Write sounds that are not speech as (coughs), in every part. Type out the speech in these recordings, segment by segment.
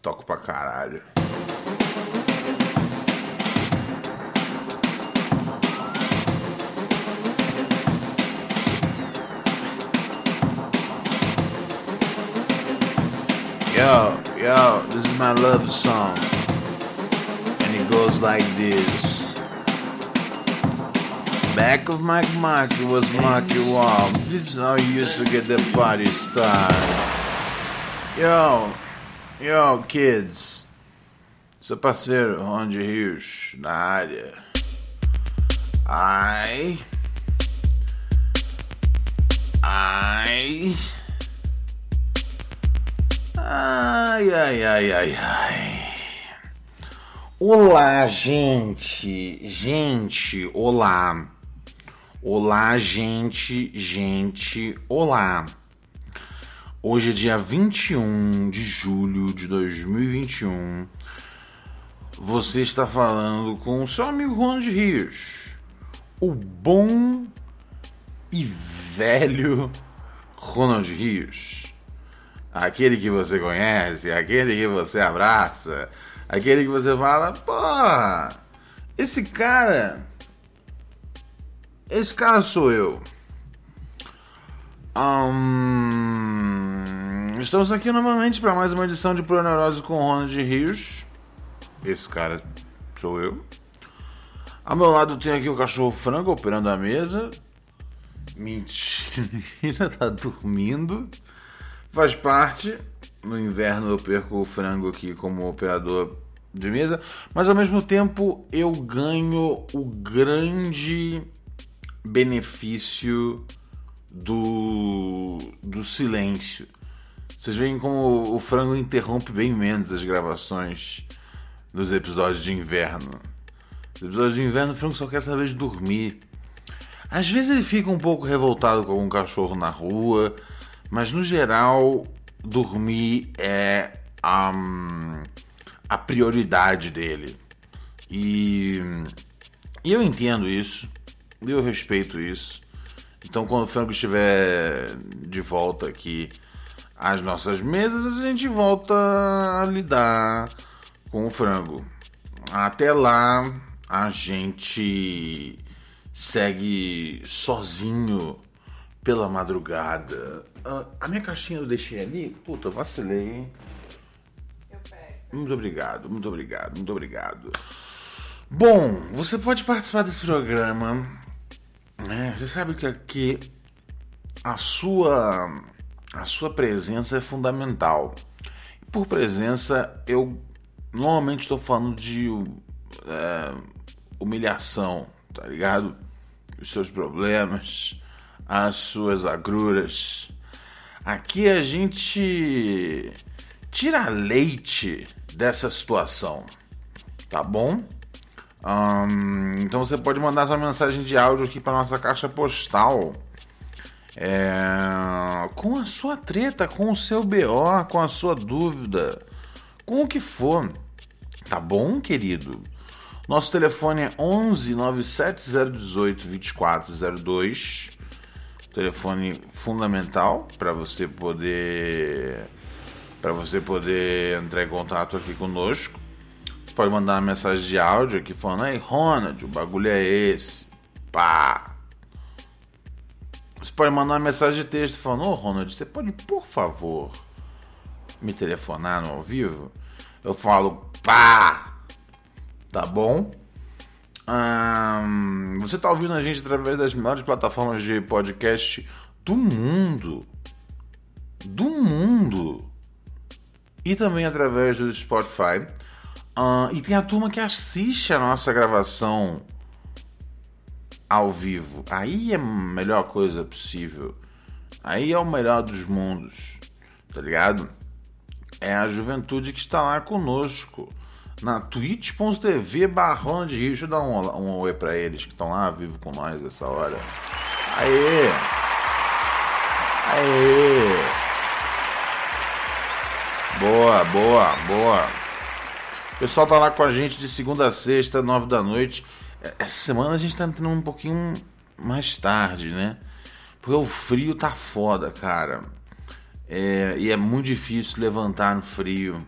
Toco pra caralho. Yo, yo, this is my love song. And it goes like this. Back of my Marky was Marky Wall. This is how you used to get the party started. Yo, yo, kids. Seu parceiro, Ronde Rios, na área. Ai. Ai. Ai, ai, ai, ai, ai. Olá, gente. Gente, olá. Olá, gente, gente, olá. Hoje é dia 21 de julho de 2021. Você está falando com o seu amigo Ronald Rios. O bom e velho Ronald Rios. Aquele que você conhece, aquele que você abraça, aquele que você fala, pô, esse cara. Esse cara sou eu. Hum, estamos aqui novamente para mais uma edição de Proneurose com Ronald Rios. Esse cara sou eu. Ao meu lado tem aqui o cachorro frango operando a mesa. Mentira, (laughs) tá dormindo. Faz parte. No inverno eu perco o frango aqui como operador de mesa, mas ao mesmo tempo eu ganho o grande benefício do, do silêncio. Vocês veem como o frango interrompe bem menos as gravações dos episódios de inverno. Os episódios de inverno o frango só quer saber de dormir. Às vezes ele fica um pouco revoltado com algum cachorro na rua, mas no geral dormir é um, a prioridade dele. E, e eu entendo isso, eu respeito isso. Então, quando o frango estiver de volta aqui às nossas mesas, a gente volta a lidar com o frango. Até lá, a gente segue sozinho pela madrugada. Ah, a minha caixinha eu deixei ali? Puta, eu vacilei, hein? Muito obrigado, muito obrigado, muito obrigado. Bom, você pode participar desse programa. Né? você sabe que aqui a sua a sua presença é fundamental. Por presença, eu normalmente estou falando de é, humilhação, tá ligado? Os seus problemas, as suas agruras. Aqui a gente tira leite dessa situação, tá bom? Ahn, então você pode mandar sua mensagem de áudio aqui para nossa caixa postal. É, com a sua treta, com o seu BO, com a sua dúvida, com o que for. Tá bom, querido? Nosso telefone é 11 97018 2402. Telefone fundamental para você poder para você poder entrar em contato aqui conosco. Você pode mandar uma mensagem de áudio aqui falando: "Ei, Ronald, o bagulho é esse". Pá. Você pode mandar uma mensagem de texto falando: "Ô, Ronald, você pode, por favor, me telefonar no ao vivo?" Eu falo: "Pá". Tá bom? Ahn, você está ouvindo a gente através das melhores plataformas de podcast do mundo. Do mundo. E também através do Spotify. Ahn, e tem a turma que assiste a nossa gravação ao vivo. Aí é a melhor coisa possível. Aí é o melhor dos mundos. Tá ligado? é a juventude que está lá conosco. Na twitch.tv barrona de rio. Deixa eu dar um, um oi pra eles que estão lá vivo com nós essa hora. Aê! Aê! Boa, boa, boa. Pessoal tá lá com a gente de segunda a sexta, nove da noite. Essa semana a gente tá entrando um pouquinho mais tarde, né? Porque o frio tá foda, cara. É, e é muito difícil levantar no frio.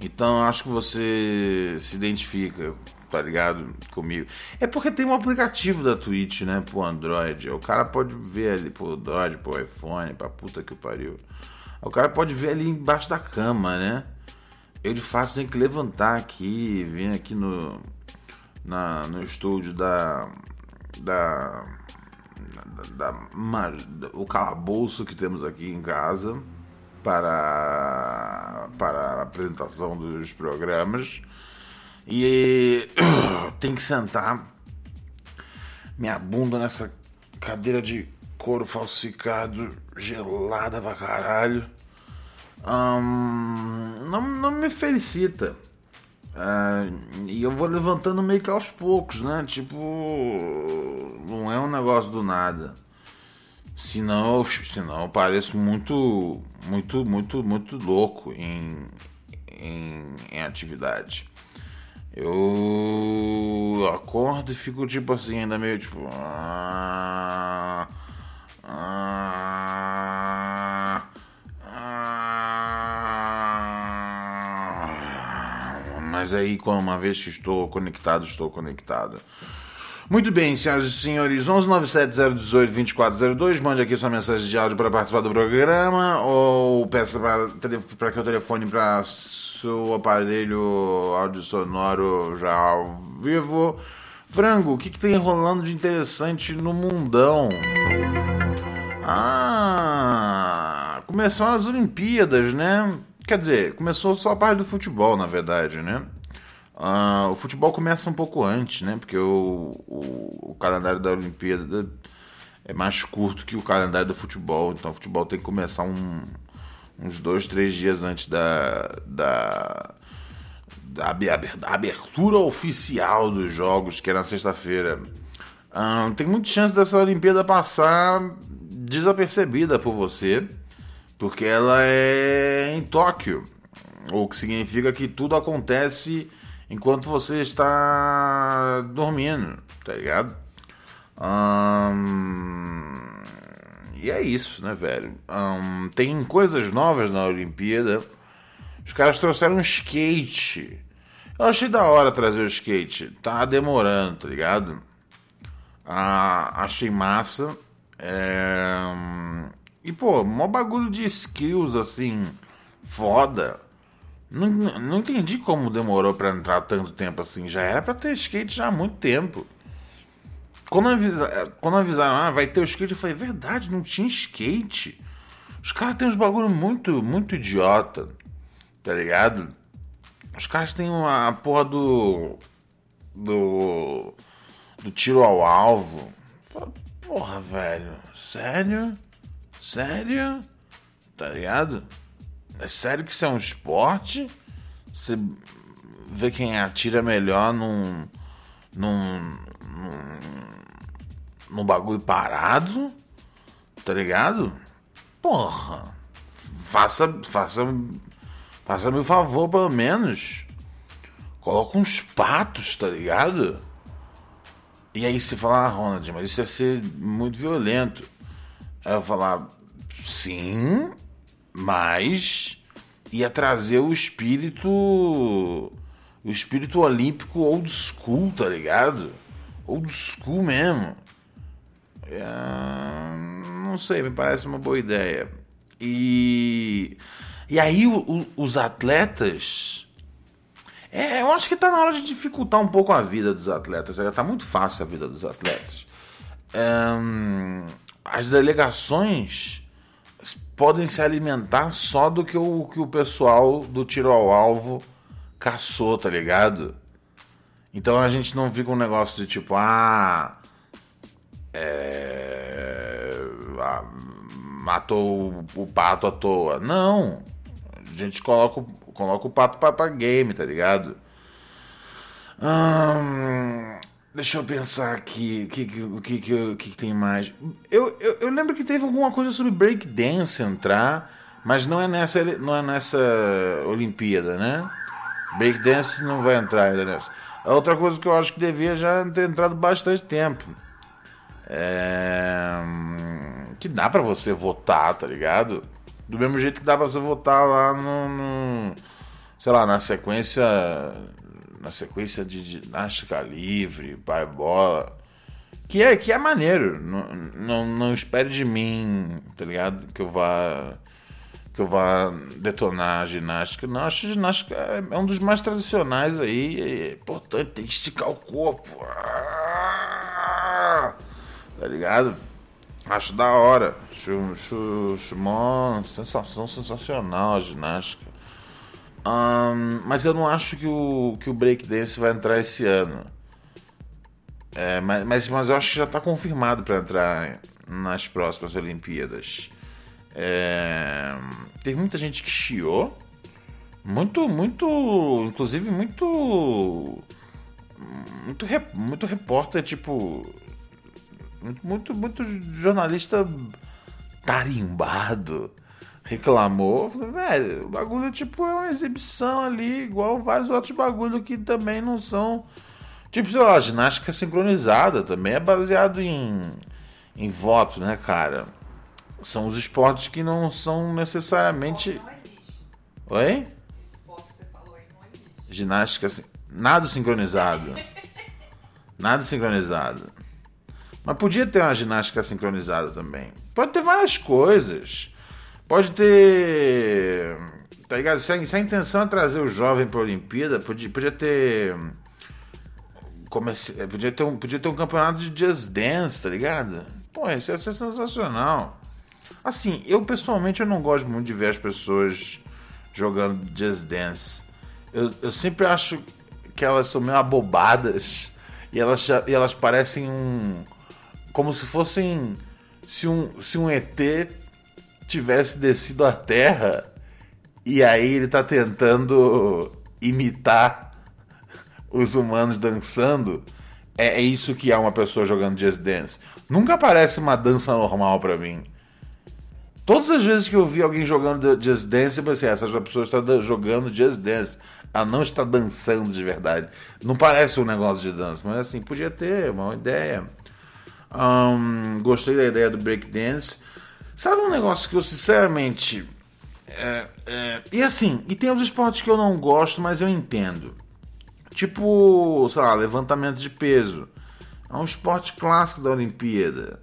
Então acho que você se identifica, tá ligado? Comigo. É porque tem um aplicativo da Twitch, né? Pro Android. O cara pode ver ali pro Android, pro iPhone, pra puta que pariu. O cara pode ver ali embaixo da cama, né? Eu de fato tenho que levantar aqui, vir aqui no, na, no estúdio da. da. da, da, o calabouço que temos aqui em casa para, para a apresentação dos programas e (coughs) tem que sentar minha bunda nessa cadeira de couro falsificado, gelada pra caralho. Não, não me felicita. Uh, e eu vou levantando meio que aos poucos, né? Tipo, não é um negócio do nada. Senão, senão eu pareço muito, muito, muito, muito louco em, em, em atividade. Eu acordo e fico tipo assim, ainda meio tipo. Ah, ah, mas aí, uma vez que estou conectado, estou conectado. Muito bem, senhoras e senhores, 11970182402, mande aqui sua mensagem de áudio para participar do programa ou peça para que eu telefone para seu aparelho áudio sonoro já ao vivo. Frango, o que, que tem rolando de interessante no mundão? Ah, começaram as Olimpíadas, né? Quer dizer, começou só a parte do futebol, na verdade, né? Uh, o futebol começa um pouco antes, né? Porque o, o, o, calendário da Olimpíada é mais curto que o calendário do futebol. Então o futebol tem que começar um, uns dois, três dias antes da, da, da abertura oficial dos jogos, que é na sexta-feira. Uh, tem muita chance dessa Olimpíada passar desapercebida por você, porque ela é em Tóquio. O que significa que tudo acontece enquanto você está dormindo, tá ligado? e é isso, né, velho? tem coisas novas na Olimpíada. Os caras trouxeram um skate. Eu achei da hora trazer o skate. Tá demorando, tá ligado? Ah, achei massa. É... E, pô, mó bagulho de skills, assim, foda. Não, não entendi como demorou para entrar tanto tempo assim. Já era para ter skate já há muito tempo. Quando, avisa, quando avisaram, ah, vai ter o skate, eu falei, verdade, não tinha skate. Os caras têm uns bagulho muito, muito idiota. Tá ligado? Os caras têm uma a porra do. Do. Do tiro ao alvo. Porra, velho. Sério? Sério? Tá ligado? É sério que isso é um esporte? Você vê quem atira melhor num. num. num, num bagulho parado? Tá ligado? Porra! Faça. faça. faça-me o favor, pelo menos. Coloca uns patos, tá ligado? E aí você fala, ah, Ronald, mas isso ia ser muito violento. Eu falar, sim, mas ia trazer o espírito o espírito olímpico old school, tá ligado? Old school mesmo. É, não sei, me parece uma boa ideia. E e aí o, o, os atletas é, eu acho que tá na hora de dificultar um pouco a vida dos atletas. Tá muito fácil a vida dos atletas. É, as delegações podem se alimentar só do que o, que o pessoal do tiro ao alvo caçou, tá ligado? Então a gente não fica um negócio de tipo, ah. É, ah matou o, o pato à toa. Não. A gente coloca, coloca o pato pra, pra game, tá ligado? Hum, deixa eu pensar aqui. O que, que, que, que, tem mais? Eu, eu, eu lembro que teve alguma coisa sobre breakdance entrar, mas não é nessa, não é nessa Olimpíada, né? Breakdance não vai entrar ainda nessa. Outra coisa que eu acho que devia já ter entrado bastante tempo. É... Que dá para você votar, tá ligado? Do mesmo jeito que dá pra você votar lá no, no. sei lá, na sequência. Na sequência de ginástica livre, pai bola. Que é, que é maneiro. Não, não, não espere de mim, tá ligado? Que eu vá que eu vá detonar a ginástica. Não, acho que ginástica é um dos mais tradicionais aí. É importante, tem que esticar o corpo. Ah, tá ligado? Acho da hora. Acho, acho, acho uma sensação sensacional a ginástica. Um, mas eu não acho que o, que o breakdance vai entrar esse ano. É, mas, mas, mas eu acho que já está confirmado para entrar nas próximas Olimpíadas. É... Teve muita gente que chiou. Muito, muito. Inclusive, muito. Muito, muito repórter, tipo. Muito, muito jornalista tarimbado reclamou. Velho, o bagulho tipo é uma exibição ali, igual vários outros bagulhos que também não são. Tipo, sei lá, ginástica sincronizada também é baseado em, em voto, né, cara? São os esportes que não são necessariamente. Não Oi? Ginástica. Nada sincronizado. Nada sincronizado. Mas podia ter uma ginástica sincronizada também. Pode ter várias coisas. Pode ter. Tá ligado? Se a, se a intenção é trazer o jovem para a Olimpíada, podia, podia ter. Comece... Podia, ter um, podia ter um campeonato de Just Dance, tá ligado? Pô, isso ia ser sensacional. Assim, eu pessoalmente eu não gosto muito de ver as pessoas jogando Just Dance. Eu, eu sempre acho que elas são meio abobadas e elas, e elas parecem um. como se fossem. Se um, se um ET tivesse descido à Terra e aí ele tá tentando imitar os humanos dançando. É, é isso que é uma pessoa jogando Just Dance. Nunca parece uma dança normal para mim. Todas as vezes que eu vi alguém jogando Just Dance, eu pensei, essa pessoa está jogando Just Dance. Ela não está dançando de verdade. Não parece um negócio de dança, mas assim, podia ter uma ideia. Um, gostei da ideia do breakdance. Sabe um negócio que eu sinceramente. É, é, e assim, e tem os esportes que eu não gosto, mas eu entendo. Tipo, sei lá, levantamento de peso. É um esporte clássico da Olimpíada.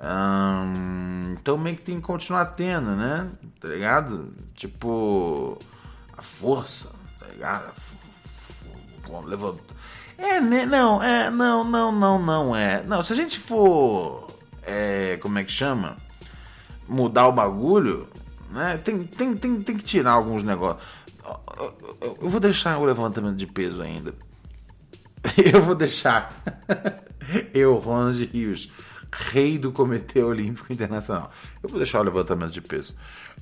Um, então meio que tem que continuar tendo, né? Tá ligado? Tipo. A força, tá ligado? Levanta. É, né? Não, é, não, não, não, não é. Não, se a gente for. É, como é que chama? Mudar o bagulho, né? Tem, tem, tem, tem que tirar alguns negócios. Eu vou deixar o levantamento de peso ainda. (laughs) Eu vou deixar. (laughs) Eu, Ronald Rios rei do Comitê Olímpico Internacional. Eu vou deixar o levantamento de peso.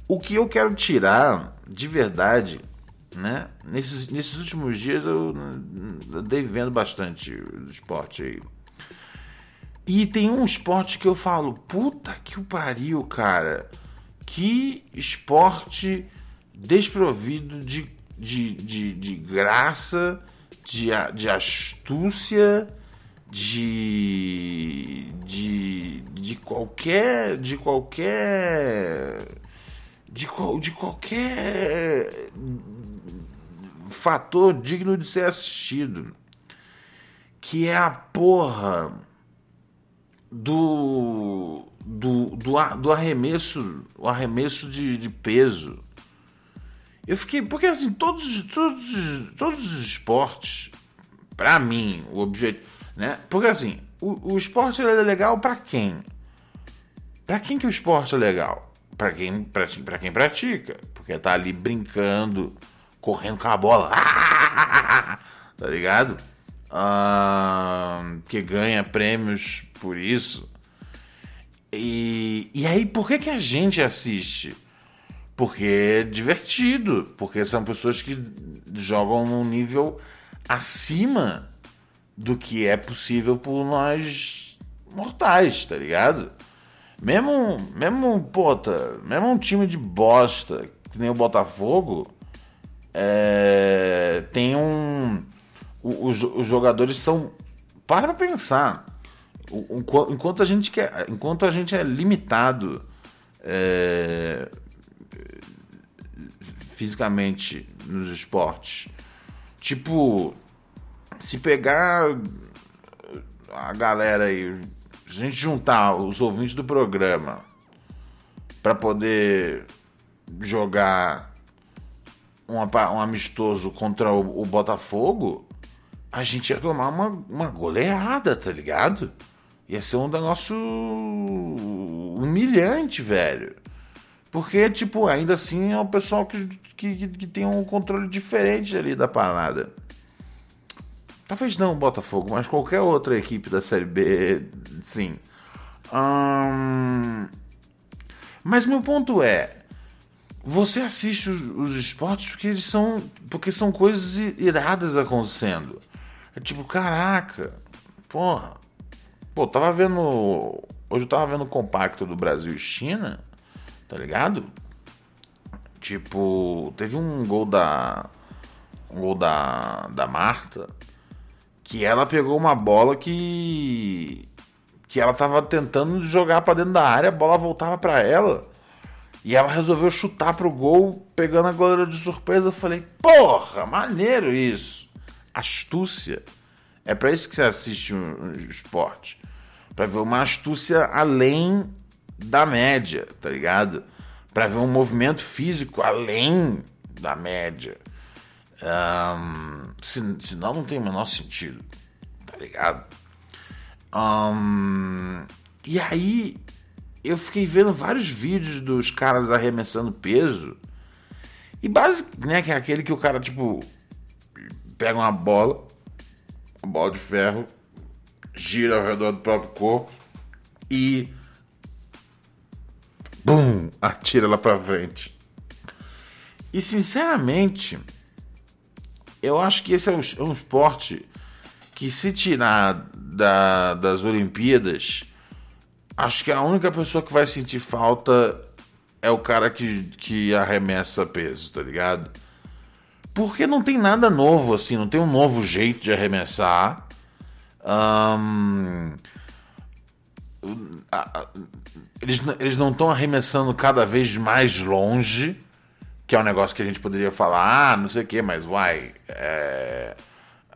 O que eu quero tirar, de verdade, né? Nesses, nesses últimos dias eu, eu dei vendo bastante esporte aí. E tem um esporte que eu falo, puta que o pariu, cara. Que esporte desprovido de, de, de, de graça, de, de astúcia de, de, de qualquer de qualquer de, de qualquer fator digno de ser assistido que é a porra do do, do, do arremesso o arremesso de, de peso eu fiquei porque assim todos todos todos os esportes para mim o objetivo né? Porque assim, o, o esporte é legal para quem? Para quem que o esporte é legal? Para quem, pra, pra quem pratica. Porque tá ali brincando, correndo com a bola. (laughs) tá ligado? Ah, que ganha prêmios por isso. E, e aí, por que, que a gente assiste? Porque é divertido, porque são pessoas que jogam num nível acima do que é possível por nós mortais, tá ligado? Mesmo, mesmo, puta, mesmo um time de bosta, que nem o Botafogo, é, tem um. Os, os jogadores são. Para pensar. Enquanto a gente, quer, enquanto a gente é limitado é, fisicamente nos esportes, tipo, se pegar a galera aí, a gente juntar os ouvintes do programa para poder jogar um, um amistoso contra o, o, Botafogo, a gente ia tomar uma, uma goleada, tá ligado? Ia ser um negócio humilhante, velho. Porque, tipo, ainda assim é o pessoal que, que, que tem um controle diferente ali da parada. Talvez não o Botafogo, mas qualquer outra equipe da Série B, sim. Mas meu ponto é, você assiste os, os, esportes porque eles são, porque são coisas iradas acontecendo. É tipo, caraca, porra. Pô, tava vendo, hoje eu tava vendo o compacto do Brasil e China, tá ligado? Tipo, teve um gol da um gol da da Marta que ela pegou uma bola que que ela tava tentando jogar para dentro da área, a bola voltava para ela. E ela resolveu chutar pro gol, pegando a goleira de surpresa. Eu falei: "Porra, maneiro isso. Astúcia. É para isso que você assiste um, um esporte, para ver uma astúcia além da média, tá ligado? Para ver um movimento físico além da média. Um, senão não tem o menor sentido, tá ligado? Um, e aí eu fiquei vendo vários vídeos dos caras arremessando peso. E basicamente, né, que é aquele que o cara, tipo, pega uma bola, uma bola de ferro, gira ao redor do próprio corpo e. Bum! Atira lá pra frente. E sinceramente, eu acho que esse é um, é um esporte que se tirar da, das Olimpíadas, acho que a única pessoa que vai sentir falta é o cara que, que arremessa peso, tá ligado? Porque não tem nada novo, assim, não tem um novo jeito de arremessar. Um, eles, eles não estão arremessando cada vez mais longe que é um negócio que a gente poderia falar, ah, não sei o que, mas uai, é,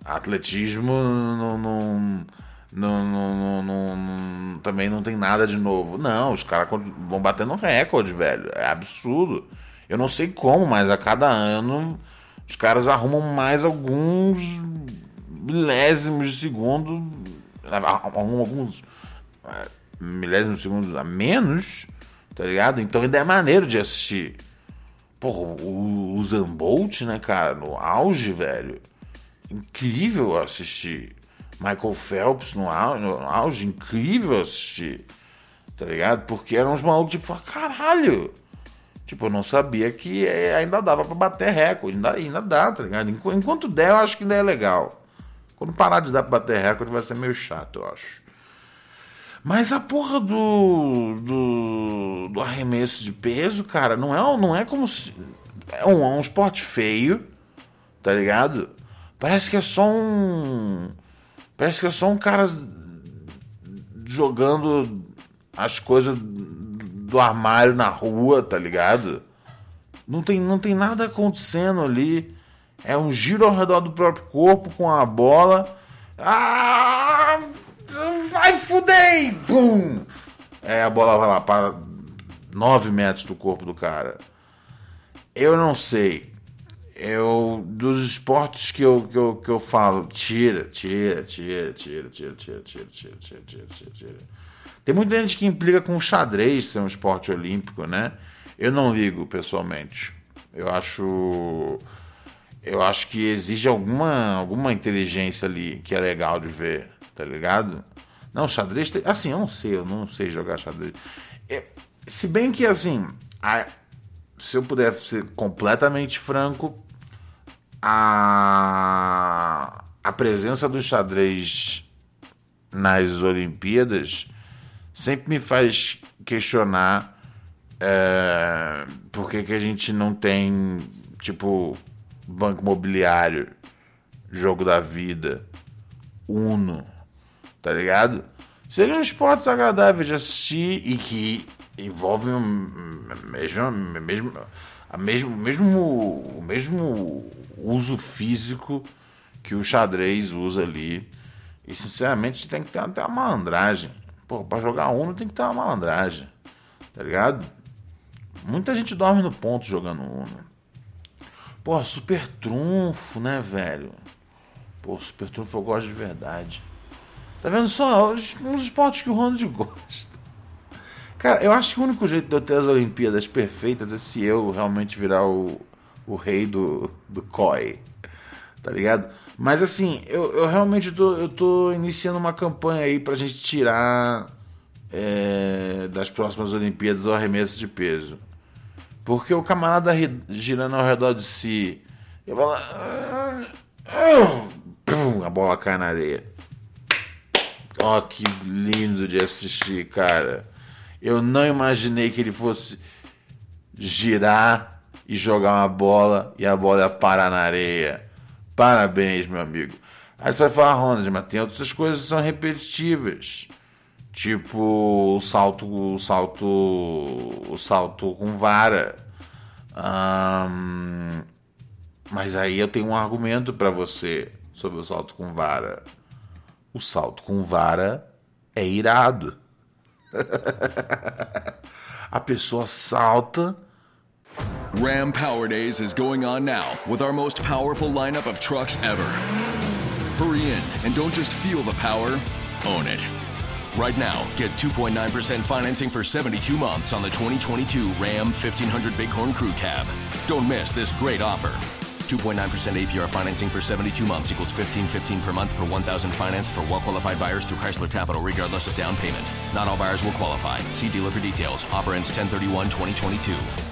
atletismo não, não, não, não, também não tem nada de novo. Não, os caras vão batendo recorde, velho. É absurdo. Eu não sei como, mas a cada ano os caras arrumam mais alguns milésimos de segundo, alguns é, milésimos de segundo a menos, tá ligado? Então ainda é maneiro de assistir. Porra, o, Zambolt, né, cara, no auge, velho. Incrível assistir. Michael Phelps no auge, no auge incrível assistir. Tá ligado? Porque eram uns malucos tipo, caralho. Tipo, eu não sabia que é, ainda dava pra bater recorde. Ainda, ainda dá, tá ligado? Enquanto der, eu acho que ainda é legal. Quando parar de dar pra bater recorde, vai ser meio chato, eu acho. Mas a porra do, do, do arremesso de peso, cara, não é, não é como se. É um, é um esporte feio, tá ligado? Parece que é só um. Parece que é só um cara jogando as coisas do armário na rua, tá ligado? Não tem, não tem nada acontecendo ali. É um giro ao redor do próprio corpo com a bola. Ah! Vai fuder! Bum! É, a bola vai lá para 9 metros do corpo do cara. Eu não sei. Eu, dos esportes que eu, que eu, que eu falo, tira, tira, tira, tira, tira, tira, tira, tira, tira, tira, tira, tira. Tem muita gente que implica com xadrez ser um esporte olímpico, né? Eu não ligo, pessoalmente. Eu acho. Eu acho que exige alguma, alguma inteligência ali que é legal de ver tá ligado? Não, xadrez tem. Assim, eu não sei, eu não sei jogar xadrez. É, se bem que, assim, a, se eu puder ser completamente franco, a, a presença do xadrez nas Olimpíadas sempre me faz questionar é, por que, que a gente não tem, tipo, banco imobiliário, jogo da vida, Uno, tá ligado? Seriam esportes agradáveis de assistir e que envolvem o mesmo, mesmo, a mesmo, mesmo, o mesmo uso físico que o xadrez usa ali. E sinceramente tem que ter até uma malandragem. Pô, pra jogar Uno tem que ter uma malandragem. Tá ligado? Muita gente dorme no ponto jogando Uno. Pô, super trunfo, né, velho? Pô, super trunfo eu gosto de verdade. Tá vendo só? Uns esportes que o Ronald (laughs) gosta. Cara, eu acho que o único jeito de eu ter as Olimpíadas perfeitas é se eu realmente virar o, o rei do, do COI. Tá ligado? Mas assim, eu, eu realmente tô, eu tô iniciando uma campanha aí pra gente tirar é, das próximas Olimpíadas o arremesso de peso. Porque o camarada girando ao redor de si, eu falo. Ah, ah", a bola cai na areia. Ó, oh, que lindo de assistir, cara. Eu não imaginei que ele fosse girar e jogar uma bola e a bola ia parar na areia. Parabéns, meu amigo. Aí você vai falar, Ronald, mas tem outras coisas que são repetitivas. Tipo o salto, o salto, o salto com vara. mas aí eu tenho um argumento para você sobre o salto com vara. O salto com vara é irado. (laughs) A pessoa salta. Ram Power Days is going on now with our most powerful lineup of trucks ever. Hurry in and don't just feel the power, own it. Right now, get 2.9% financing for 72 months on the 2022 Ram 1500 Bighorn Crew Cab. Don't miss this great offer. 2.9% APR financing for 72 months equals 1515 per month per 1000 financed for well-qualified buyers through Chrysler Capital regardless of down payment. Not all buyers will qualify. See dealer for details. Offer ends 1031-2022. Texting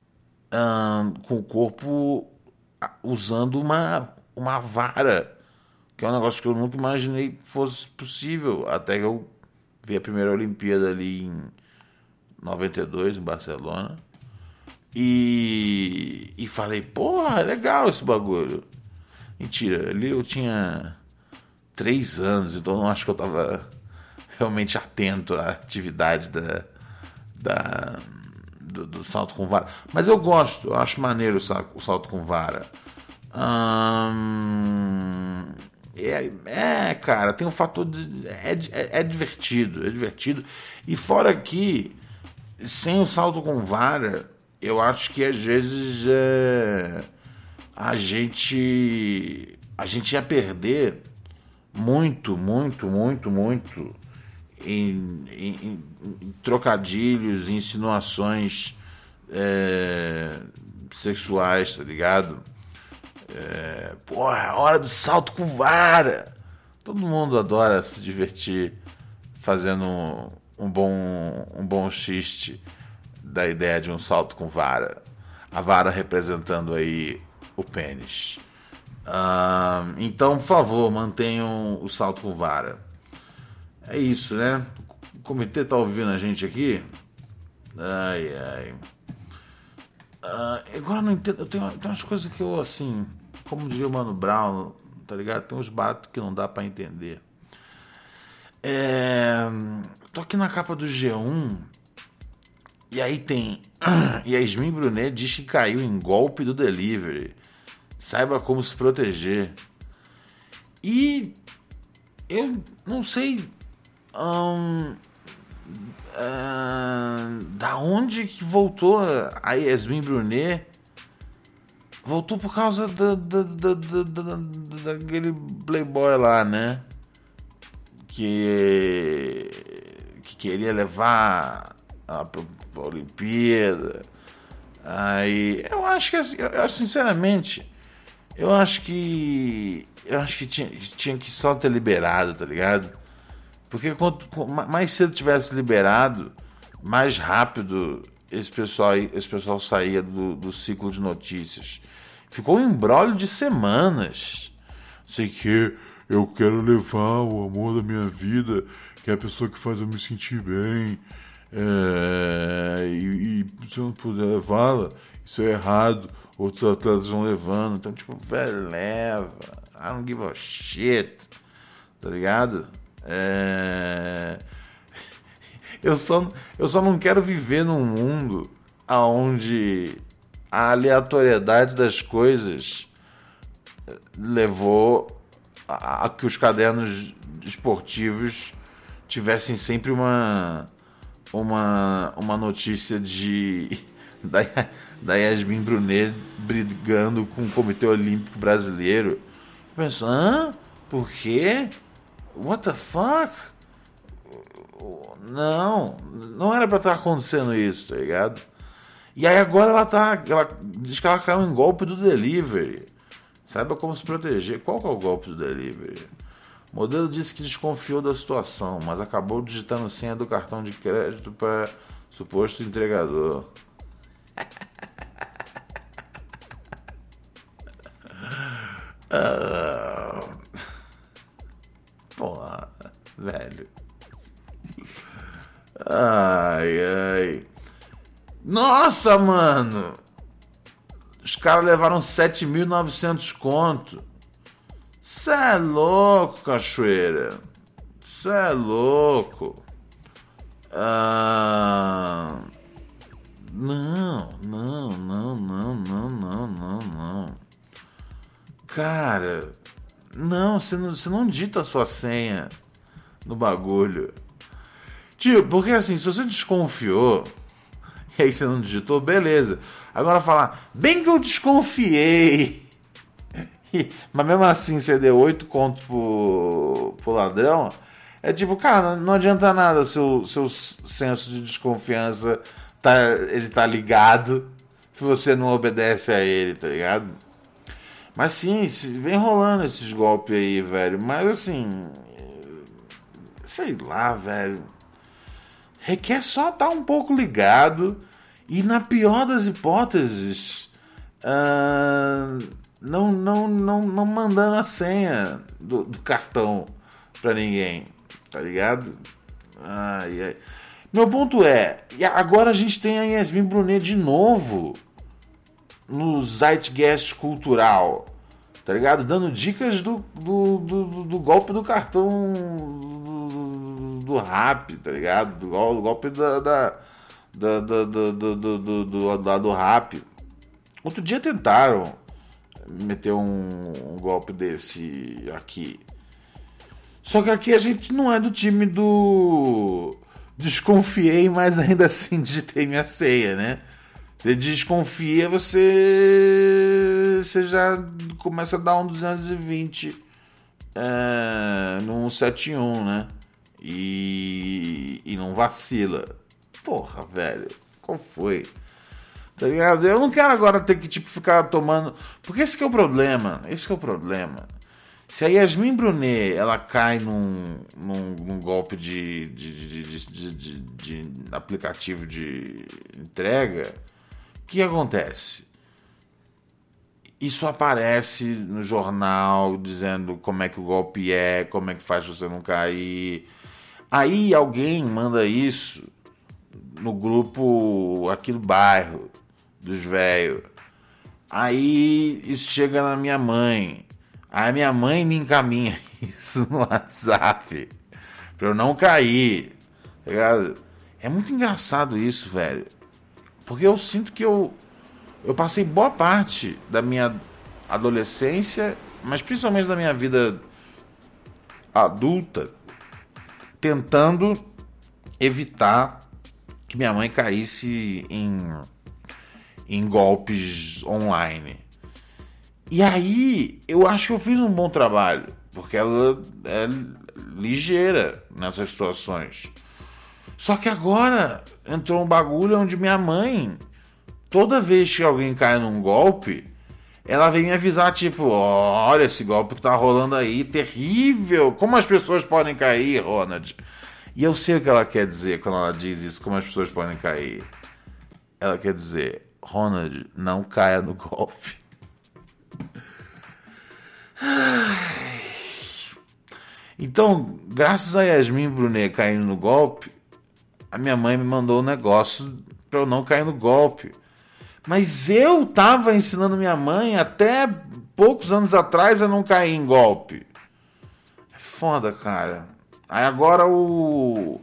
Um, com o corpo usando uma, uma vara, que é um negócio que eu nunca imaginei fosse possível, até que eu vi a primeira Olimpíada ali em 92, em Barcelona, e, e falei, porra, é legal esse bagulho. Mentira, ali eu tinha três anos, então não acho que eu tava realmente atento à atividade da, da do, do, salto com vara. Mas eu gosto, eu acho maneiro o salto, com vara. Hum, é, é, cara, tem um fator de. É, é, é, divertido, é divertido. E fora que, sem o salto com vara, eu acho que às vezes é, a gente. A gente ia perder muito, muito, muito, muito em, em, em trocadilhos, insinuações é, sexuais, tá ligado? É, porra, é hora do salto com vara. Todo mundo adora se divertir fazendo um, um bom, um bom xiste da ideia de um salto com vara. A vara representando aí o pênis. Uh, então, por favor, mantenham o salto com vara. É isso, né? O comitê tá ouvindo a gente aqui? Ai, ai. Uh, agora não entendo. Eu tenho, tem umas coisas que eu, assim, como diria o Mano Brown, tá ligado? Tem uns baratos que não dá para entender. É, tô aqui na capa do G1 e aí tem (clears throat) Yasmin Brunet diz que caiu em golpe do delivery. Saiba como se proteger. E eu não sei um, uh, da onde que voltou a Yasmin Brunet. Voltou por causa da, da, da, da, daquele playboy lá, né? Que, que queria levar a, Olimpíada. Aí, eu acho que, eu, sinceramente, eu acho que, eu acho que tinha, tinha que só ter liberado, tá ligado? Porque quanto mais cedo tivesse liberado, mais rápido esse pessoal, esse pessoal saía do, do ciclo de notícias. Ficou um embrólio de semanas. Sei que eu quero levar o amor da minha vida, que é a pessoa que faz eu me sentir bem. É, e, e, se eu não puder levá-la, isso é errado. Outros atletas vão levando. Então, tipo, velho, leva. I don't give a shit. Tá ligado? É... Eu, só, eu só não quero viver num mundo onde a aleatoriedade das coisas levou a, que os cadernos esportivos tivessem sempre uma uma, uma notícia de (laughs) da, da Yasmin Brunet brigando com o Comitê Olímpico Brasileiro. Penso, hã? Por quê? What the fuck? Não, não era pra estar acontecendo isso, tá ligado? E aí agora ela tá. Ela diz que ela caiu em golpe do delivery. Saiba como se proteger. Qual que é o golpe do delivery? O modelo disse que desconfiou da situação, mas acabou digitando senha do cartão de crédito para suposto entregador. (laughs) ah, Ai, ai. Nossa, mano! Os caras levaram 7.900 conto. Cê é louco, cachoeira. Cê é louco. Ah... Não, não, não, não, não, não, não, não. Cara, não, você não, você não dita a sua senha no bagulho. Tipo, porque assim, se você desconfiou (laughs) e aí você não digitou, beleza. Agora falar, bem que eu desconfiei (laughs) mas mesmo assim você deu 8 contos pro, pro ladrão, é tipo, cara, não adianta nada seu, seu senso de desconfiança tá, ele tá ligado se você não obedece a ele, tá ligado? Mas sim, vem rolando esses golpes aí, velho. Mas assim, sei lá, velho. Requer só estar tá um pouco ligado e na pior das hipóteses, uh, não, não, não, não mandando a senha do, do cartão para ninguém, tá ligado? Ai, ai. Meu ponto é, agora a gente tem a Yasmin Brunet de novo no Zeitgeist cultural, tá ligado? Dando dicas do, do, do, do golpe do cartão do, do, rap, tá ligado? Do, golpe da, da, da, da, do, do, do, do, do, do rap. Outro dia tentaram meter um, um, golpe desse aqui. Só que aqui a gente não é do time do desconfiei, mas ainda assim digitei minha ceia, né? Você desconfia, você você já começa a dar um 220 é, no 171, né? E, e não vacila. Porra, velho, qual foi? Tá ligado? Eu não quero agora ter que tipo, ficar tomando. Porque esse é o problema. Esse é o problema. Se a Yasmin Brunet ela cai num, num, num golpe de, de, de, de, aplicativo de entrega, o que acontece? Isso aparece no jornal dizendo como é que o golpe é, como é que faz você não cair. Aí alguém manda isso no grupo aqui do bairro dos velhos. Aí isso chega na minha mãe. Aí minha mãe me encaminha (laughs) isso no WhatsApp. Pra eu não cair. Tá? É muito engraçado isso, velho. Porque eu sinto que eu. Eu passei boa parte da minha adolescência, mas principalmente da minha vida adulta, tentando evitar que minha mãe caísse em, em golpes online. E aí, eu acho que eu fiz um bom trabalho, porque ela é ligeira nessas situações. Só que agora entrou um bagulho onde minha mãe, toda vez que alguém cai num golpe, ela vem me avisar, tipo, olha esse golpe que tá rolando aí, terrível. Como as pessoas podem cair, Ronald? E eu sei o que ela quer dizer quando ela diz isso, como as pessoas podem cair. Ela quer dizer, Ronald, não caia no golpe. Então, graças a Yasmin Brunet caindo no golpe, a minha mãe me mandou um negócio para eu não cair no golpe. Mas eu tava ensinando minha mãe até poucos anos atrás a não cair em golpe. É foda, cara. Aí agora o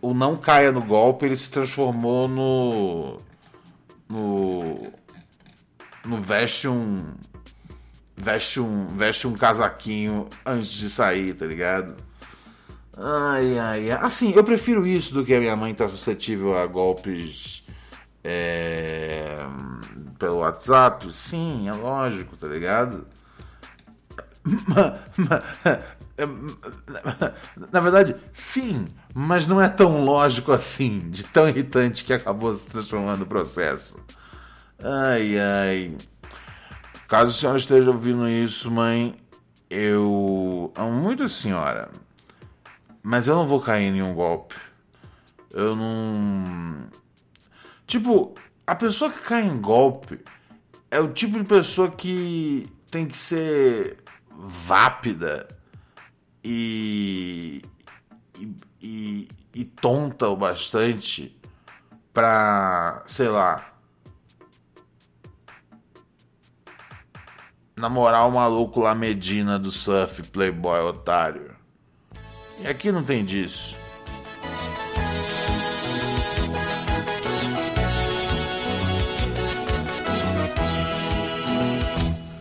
o não caia no golpe, ele se transformou no no no veste um veste um veste um casaquinho antes de sair, tá ligado? Ai, ai, ai. Assim, eu prefiro isso do que a minha mãe tá suscetível a golpes é, pelo WhatsApp. Sim, é lógico, tá ligado? (laughs) Na verdade, sim, mas não é tão lógico assim, de tão irritante que acabou se transformando o processo. Ai, ai. Caso a senhora esteja ouvindo isso, mãe, eu amo muito a senhora. Mas eu não vou cair em nenhum golpe. Eu não. Tipo, a pessoa que cai em golpe é o tipo de pessoa que tem que ser vápida e. e, e, tonta o bastante pra, sei lá. Namorar o maluco lá Medina do surf, playboy otário. E aqui não tem disso.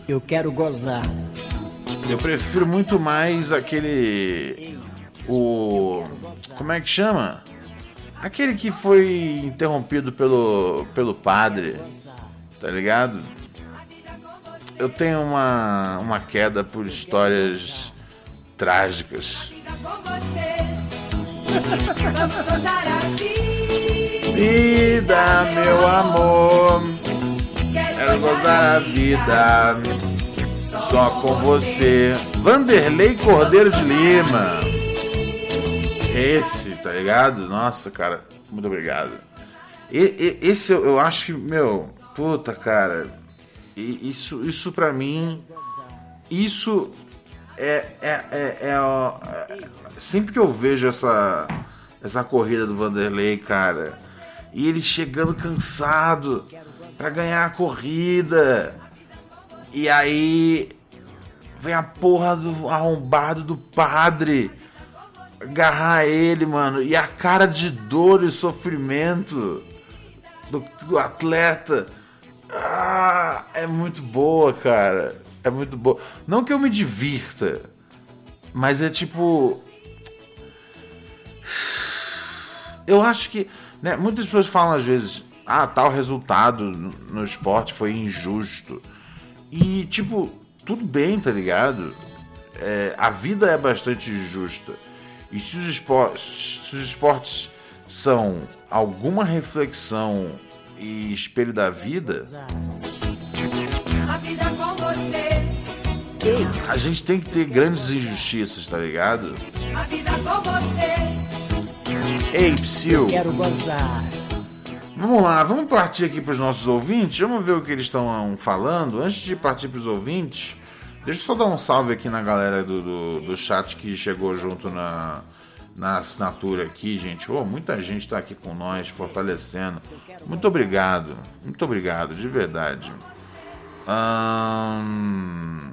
Eu quero gozar. Eu prefiro muito mais aquele. O. Como é que chama? Aquele que foi interrompido pelo, pelo padre. Tá ligado? Eu tenho uma, uma queda por histórias trágicas. Vida, meu amor, quero gozar a vida só com você. Vanderlei Cordeiro de Lima. Esse, tá ligado? Nossa, cara, muito obrigado. E, e, esse eu, eu acho que, meu, puta, cara, isso, isso pra mim, isso é, é, é, é, é, sempre que eu vejo essa essa corrida do Vanderlei, cara, e ele chegando cansado para ganhar a corrida. E aí vem a porra do arrombado do padre agarrar ele, mano. E a cara de dor e sofrimento do, do atleta. Ah, é muito boa, cara. É muito boa. Não que eu me divirta, mas é tipo. Eu acho que. Né, muitas pessoas falam às vezes, ah, tal resultado no esporte foi injusto. E, tipo, tudo bem, tá ligado? É, a vida é bastante injusta. E se os, esportes, se os esportes são alguma reflexão e espelho da vida. A vida com você. A gente tem que ter grandes injustiças, tá ligado? A vida com você. Ei, Psyu. Quero gozar. Vamos lá, vamos partir aqui para os nossos ouvintes. Vamos ver o que eles estão falando. Antes de partir para os ouvintes, deixa eu só dar um salve aqui na galera do, do, do, chat que chegou junto na, na assinatura aqui, gente. Oh, muita gente está aqui com nós, fortalecendo. Muito obrigado. Muito obrigado, de verdade. Hum...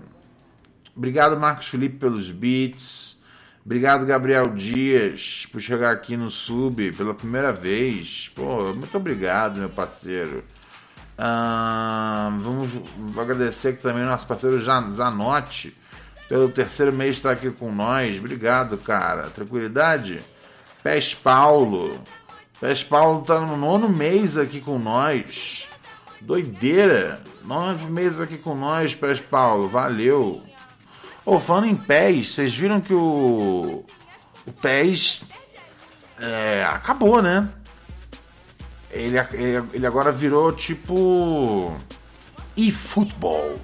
Obrigado, Marcos Felipe, pelos beats. Obrigado, Gabriel Dias, por chegar aqui no sub pela primeira vez. Pô, muito obrigado, meu parceiro. Hum... vamos agradecer aqui também nosso parceiro Zanotti pelo terceiro mês estar aqui com nós. Obrigado, cara. Tranquilidade? Pés Paulo. Pés Paulo tá no nono mês aqui com nós. Doideira. Nove meses aqui com nós, Pés Paulo. Valeu. Ô, oh, falando em pés, vocês viram que o. O pés. É, acabou, né? Ele, ele, ele agora virou tipo. e-futebol.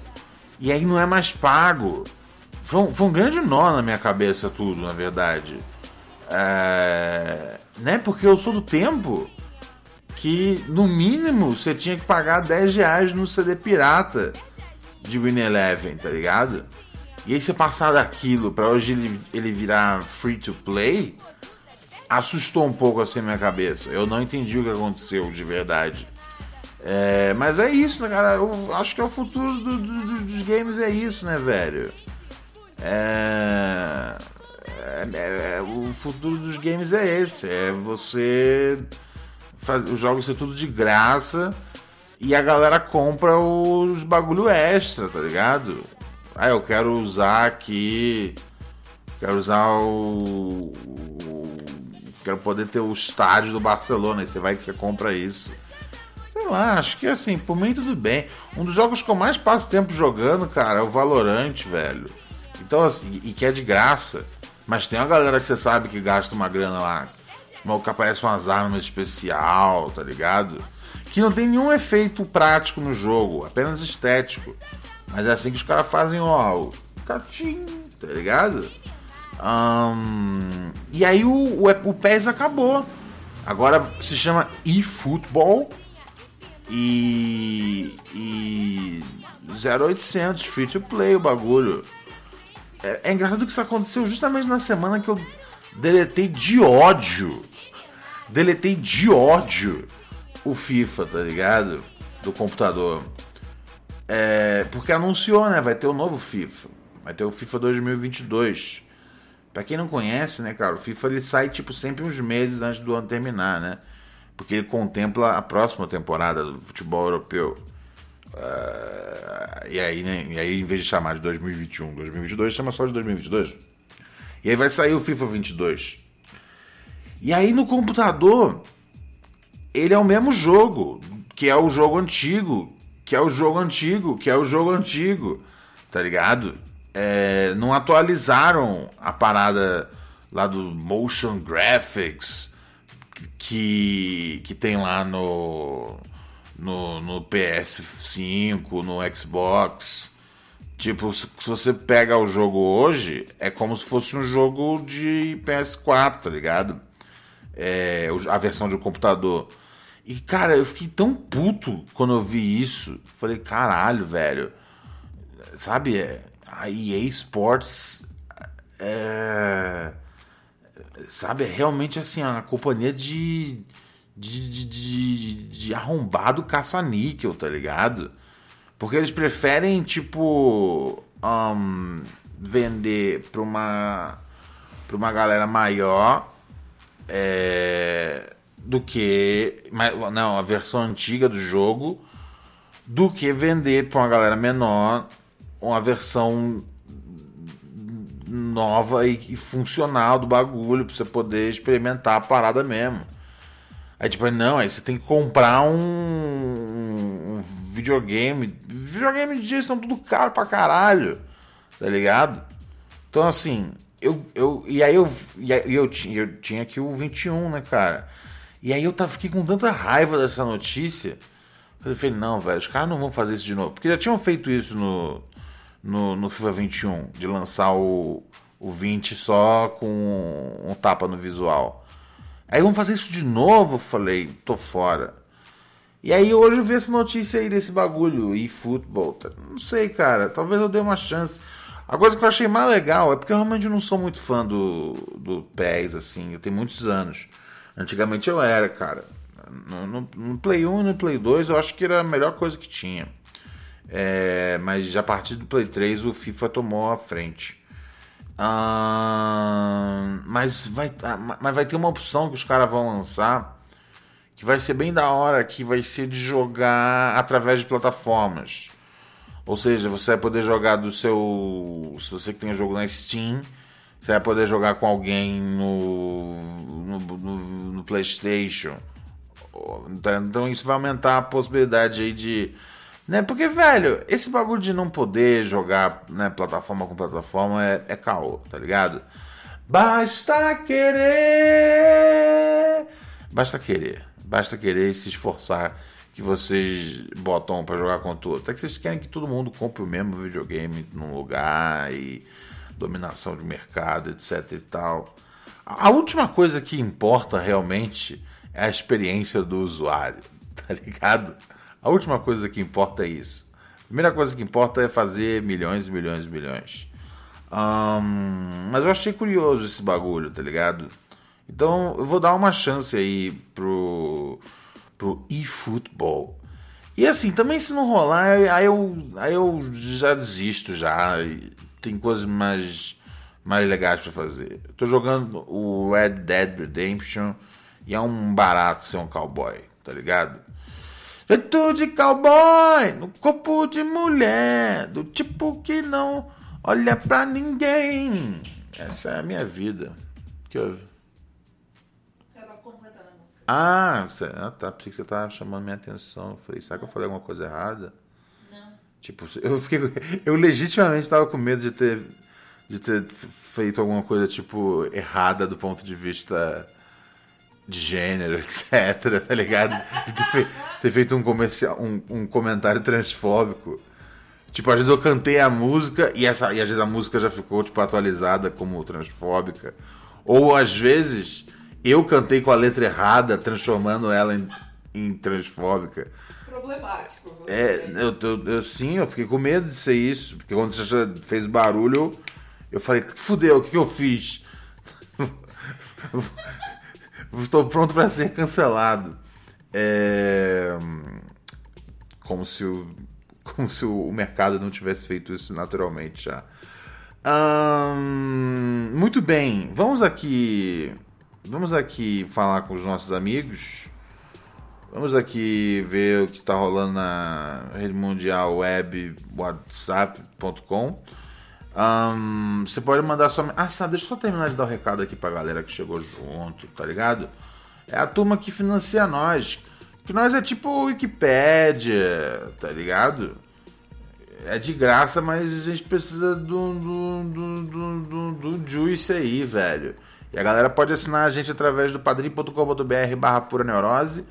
E aí não é mais pago. Foi um, foi um grande nó na minha cabeça tudo, na verdade. É, né? Porque eu sou do tempo que, no mínimo, você tinha que pagar 10 reais no CD pirata de Win Eleven, tá ligado? E aí você passar daquilo para hoje ele, ele virar free to play, assustou um pouco assim a minha cabeça. Eu não entendi o que aconteceu de verdade. É, mas é isso, né, cara? Eu acho que é o futuro do, do, dos games, é isso, né, velho? É, é, é, o futuro dos games é esse: é você fazer os jogos ser tudo de graça e a galera compra os bagulho extra, tá ligado? Ah, eu quero usar aqui. Quero usar o. quero poder ter o estádio do Barcelona. E você vai que você compra isso. Sei lá, acho que assim, por mim tudo bem. Um dos jogos que eu mais passo tempo jogando, cara, é o Valorant, velho. Então, assim, e que é de graça. Mas tem uma galera que você sabe que gasta uma grana lá. Que aparece umas armas especial, tá ligado? Que não tem nenhum efeito prático no jogo, apenas estético. Mas é assim que os caras fazem, ó, catim, tá ligado? Um, e aí o, o, o PES acabou. Agora se chama eFootball e, e 0800 free to play o bagulho. É, é engraçado que isso aconteceu justamente na semana que eu deletei de ódio. Deletei de ódio o FIFA, tá ligado? Do computador. É, porque anunciou, né? Vai ter o novo FIFA. Vai ter o FIFA 2022. Pra quem não conhece, né, cara? O FIFA ele sai, tipo, sempre uns meses antes do ano terminar, né? Porque ele contempla a próxima temporada do futebol europeu. Uh, e, aí, né, e aí, em vez de chamar de 2021, 2022, chama só de 2022. E aí vai sair o FIFA 22. E aí no computador, ele é o mesmo jogo, que é o jogo antigo, que é o jogo antigo, que é o jogo antigo, tá ligado? É, não atualizaram a parada lá do motion graphics que, que tem lá no no, no PS5, no Xbox. Tipo, se, você pega o jogo hoje, é como se fosse um jogo de PS4, tá ligado? É, a versão de computador. E, cara, eu fiquei tão puto quando eu vi isso. Falei, caralho, velho. Sabe, é, a EA Sports. É, sabe, é realmente assim, a companhia de de, de, de, de arrombado caça-níquel, tá ligado? Porque eles preferem, tipo, um, vender pra uma, pra uma galera maior é, do que. Não, a versão antiga do jogo, do que vender pra uma galera menor uma versão nova e, e funcional do bagulho pra você poder experimentar a parada mesmo. Aí tipo, não, aí você tem que comprar um, um videogame. Videogame de dia são tudo caro pra caralho. Tá ligado? Então assim, eu, eu e aí eu e aí eu, tinha, eu tinha aqui o 21, né, cara? E aí eu tava, fiquei com tanta raiva dessa notícia. Eu falei, não, velho, os caras não vão fazer isso de novo. Porque já tinham feito isso no, no, no FIFA 21, de lançar o, o 20 só com um tapa no visual. Aí vamos fazer isso de novo? Eu falei, tô fora. E aí hoje eu vi essa notícia aí desse bagulho e futebol. Não sei, cara. Talvez eu dê uma chance. A coisa que eu achei mais legal é porque eu realmente não sou muito fã do, do PES, assim, tem muitos anos. Antigamente eu era, cara. No, no, no, Play 1 e no Play 2 eu acho que era a melhor coisa que tinha. É, mas a partir do Play 3 o FIFA tomou a frente. Mas, vai, ah, mas vai ter uma opção que os caras vão lançar que vai ser bem da hora, que vai ser de jogar através de plataformas. Ou seja, você vai poder jogar do seu. Se você tem jogo na Steam, você vai poder jogar com alguém no, no, no, no PlayStation. Então, isso vai aumentar a possibilidade aí de. Né? Porque, velho, esse bagulho de não poder jogar né, plataforma com plataforma é, é caô, tá ligado? Basta querer. Basta querer. Basta querer se esforçar que vocês botam para jogar contra o outro. É que vocês querem que todo mundo compre o mesmo videogame num lugar e dominação de mercado, etc e tal. A última coisa que importa realmente é a experiência do usuário, (laughs) tá ligado? A última coisa que importa é isso. A primeira coisa que importa é fazer milhões e milhões e milhões. Um, mas eu achei curioso esse bagulho, tá ligado? Então eu vou dar uma chance aí pro pro eFootball. E assim, também se não rolar, aí eu, aí eu já desisto já. Tem coisas mais, mais legais para fazer. Eu tô jogando o Red Dead Redemption e é um barato ser um cowboy, tá ligado? Jeito de cowboy no corpo de mulher, do tipo que não olha pra ninguém. Essa é a minha vida. Que houve? Ah, você, ah, tá. Pensei que você tava chamando minha atenção. Eu falei, será que eu falei alguma coisa errada? Tipo, eu fiquei. (laughs) Eu legitimamente tava com medo de ter. De ter feito alguma coisa, tipo, errada do ponto de vista de gênero, (laughs) etc, tá ligado? De ter, fe, ter feito um, comercial, um, um comentário transfóbico. Tipo, às vezes eu cantei a música e, essa, e às vezes a música já ficou, tipo, atualizada como transfóbica. Ou às vezes eu cantei com a letra errada, transformando ela em, em transfóbica. Problemático. É, eu, eu, eu, sim, eu fiquei com medo de ser isso, porque quando você já fez barulho, eu falei, fudeu, o que, que eu fiz? (laughs) Estou pronto para ser cancelado. É... Como se o como se o mercado não tivesse feito isso naturalmente já. Hum, muito bem, vamos aqui Vamos aqui falar com os nossos amigos. Vamos aqui ver o que está rolando na rede mundial web whatsapp.com. Um, você pode mandar sua. Ah, sabe, deixa eu só terminar de dar o um recado aqui pra galera que chegou junto, tá ligado? É a turma que financia nós. Que nós é tipo Wikipédia, tá ligado? É de graça, mas a gente precisa do, do, do, do, do, do juice aí, velho. E a galera pode assinar a gente através do padrim.com.br barra pura neurose,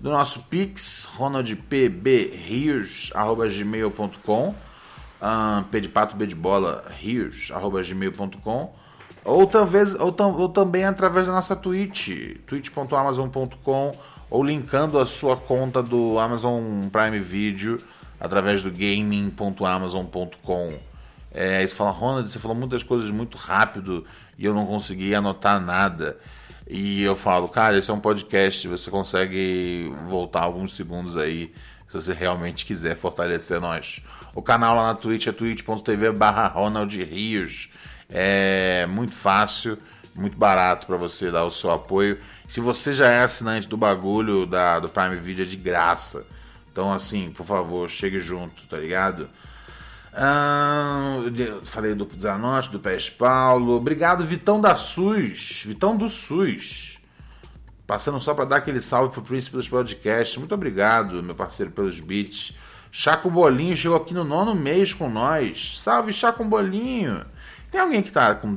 do nosso Pix, ronaldpbrios.gmail.com um, P de pato, B de bola, rios, arroba gmail.com ou, talvez, ou, ou também através da nossa Twitch, twitch.amazon.com ou linkando a sua conta do Amazon Prime Video através do gaming.amazon.com. É, você fala, Ronald, você falou muitas coisas muito rápido e eu não consegui anotar nada. E eu falo, cara, esse é um podcast, você consegue voltar alguns segundos aí, se você realmente quiser fortalecer nós. O canal lá na Twitch é twitch.tv barra Ronald Rios. É muito fácil, muito barato para você dar o seu apoio. Se você já é assinante do bagulho da, do Prime Video, é de graça. Então, assim, por favor, chegue junto, tá ligado? Ah, falei do Zanotti, do Pés Paulo. Obrigado, Vitão da SUS. Vitão do SUS. Passando só para dar aquele salve pro Príncipe dos Podcasts. Muito obrigado, meu parceiro, pelos beats. Chaco Bolinho chegou aqui no nono mês com nós. Salve, Chaco Bolinho. Tem alguém que tá com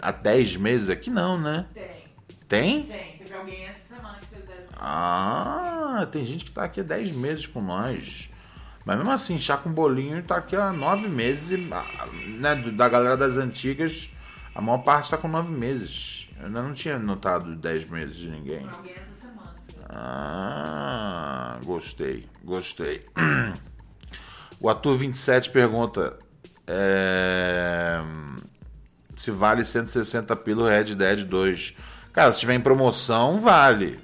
Há 10 meses aqui não, né? Tem, Tem? tem. Teve alguém essa semana que fez 10 Ah, tem gente que tá aqui há 10 meses com nós. Mas mesmo assim, chá com bolinho tá aqui há 9 meses ah, né, da galera das antigas, a maior parte tá com 9 meses. Eu ainda não tinha notado 10 meses de ninguém. alguém essa semana. Ah, gostei, gostei. (clears throat) O Ator 27 pergunta é, se vale 160 pila o Red Dead 2. Cara, se tiver em promoção, vale.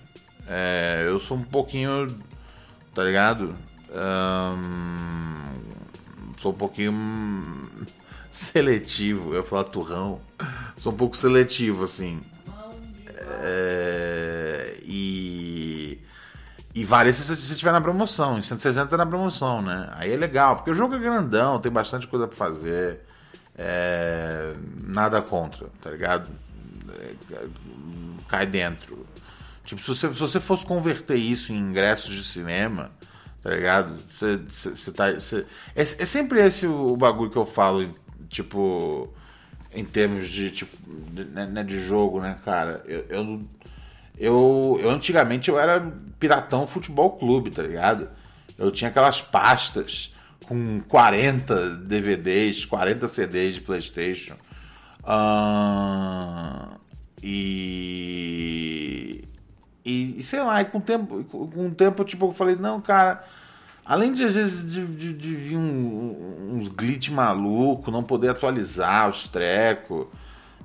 É, eu sou um pouquinho, tá ligado? Sou um pouquinho (laughs) seletivo. Eu ia falar turrão. Sou um pouco seletivo, assim. É, e. E vale se você estiver na promoção. Em 160 na promoção, né? Aí é legal, porque o jogo é grandão, tem bastante coisa pra fazer. É, nada contra, tá ligado? É, cai dentro. Tipo, se você, se você fosse converter isso em ingressos de cinema, tá ligado? Você, você, tá. você- é, é sempre esse o, o bagulho que eu falo, tipo, em termos de, tipo, de, né, né, de jogo, né, cara? Eu, eu, eu, eu antigamente eu era piratão futebol clube, tá ligado? Eu tinha aquelas pastas com 40 DVDs, 40 CDs de PlayStation. Ah, e, e, sei lá, e com o tempo, com o tempo tipo, eu falei, não, cara, além de às vezes de, de, de vir um- uns glitch maluco, não poder atualizar os trecos,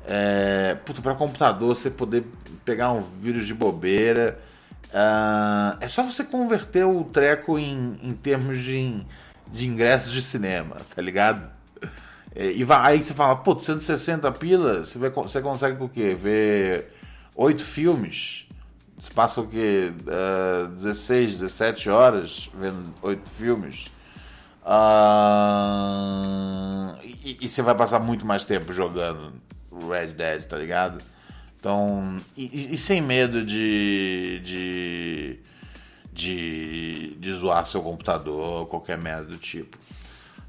é, puta, para computador você poder pegar um vírus de bobeira. ah, é só você converter o treco em, em termos de, de ingressos de cinema, tá ligado? É, E vai, aí você fala, pô, 160 pila, você, vê, você consegue o quê? Ver oito filmes? Você passa o quê? Ah, 16, 17 horas vendo oito filmes? Ah, e, e você vai passar muito mais tempo jogando Red Dead, tá ligado? Então, e- e sem medo de, de, de, de zoar seu computador qualquer merda do tipo.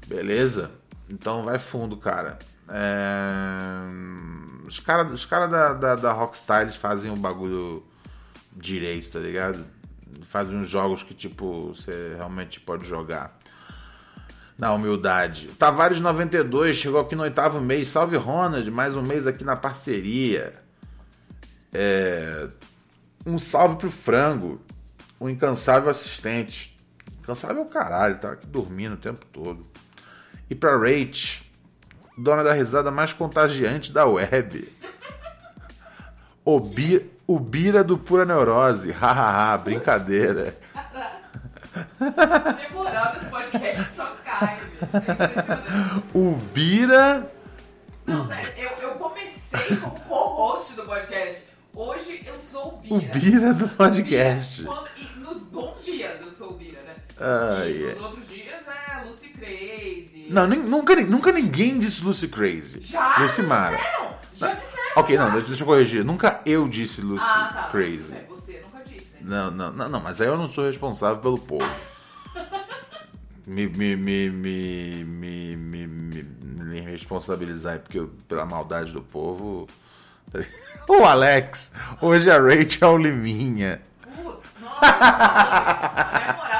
Beleza? Então vai fundo, cara. É, Os caras os cara da, da, da Rockstar fazem o bagulho direito, tá ligado? Fazem uns jogos que, tipo, você realmente pode jogar. Na humildade. Tavares 92 chegou aqui no oitavo mês. Salve Ronald, mais um mês aqui na parceria. É, Um salve pro frango. O incansável assistente. Incansável é caralho, tá aqui dormindo o tempo todo. E pra Rach, dona da risada mais contagiante da web. O, bi, o Bira do Pura Neurose. Hahaha, brincadeira. Memoral desse podcast só cai. O (laughs) Bira. Não, sério, eu, eu comecei como co-host do podcast. Hoje eu sou o Bira. O Bira do podcast. Quando- Ai, nos outros dias é Lucy Crazy. Não, nem- nunca, nunca ninguém disse Lucy Crazy. Já? Lucimara. Já disseram? Já disseram. Ok, já. não, deixa, deixa eu corrigir. Nunca eu disse Lucy Ah, tá. Crazy. É, você nunca disse, né? Não, não, não, não, mas aí eu não sou responsável pelo povo. (laughs) Me, me, me, me, me, me, me, me responsabilizar porque eu- pela maldade do povo. (laughs) O Alex, hoje a Rachel é Liminha. Putz, nossa. (laughs)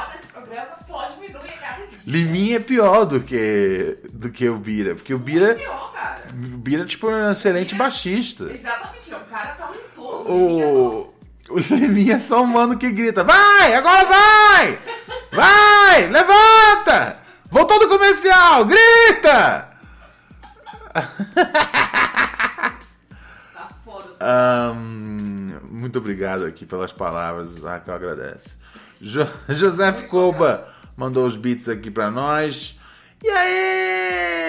Liminha é pior do que, do que o Bira, porque o Bira. Pior, cara. vira tipo um excelente baixista. Exatamente, é um cara talentoso. Só- (laughs) O, o Liminha é só um mano que grita: Vai! Agora vai! Vai! Levanta! Voltou do comercial! Grita! (laughs) Tá foda. Ahn, muito obrigado aqui pelas palavras, Raquel agradece. Jo (laughs) José Coba mandou os beats aqui pra nós. E aí,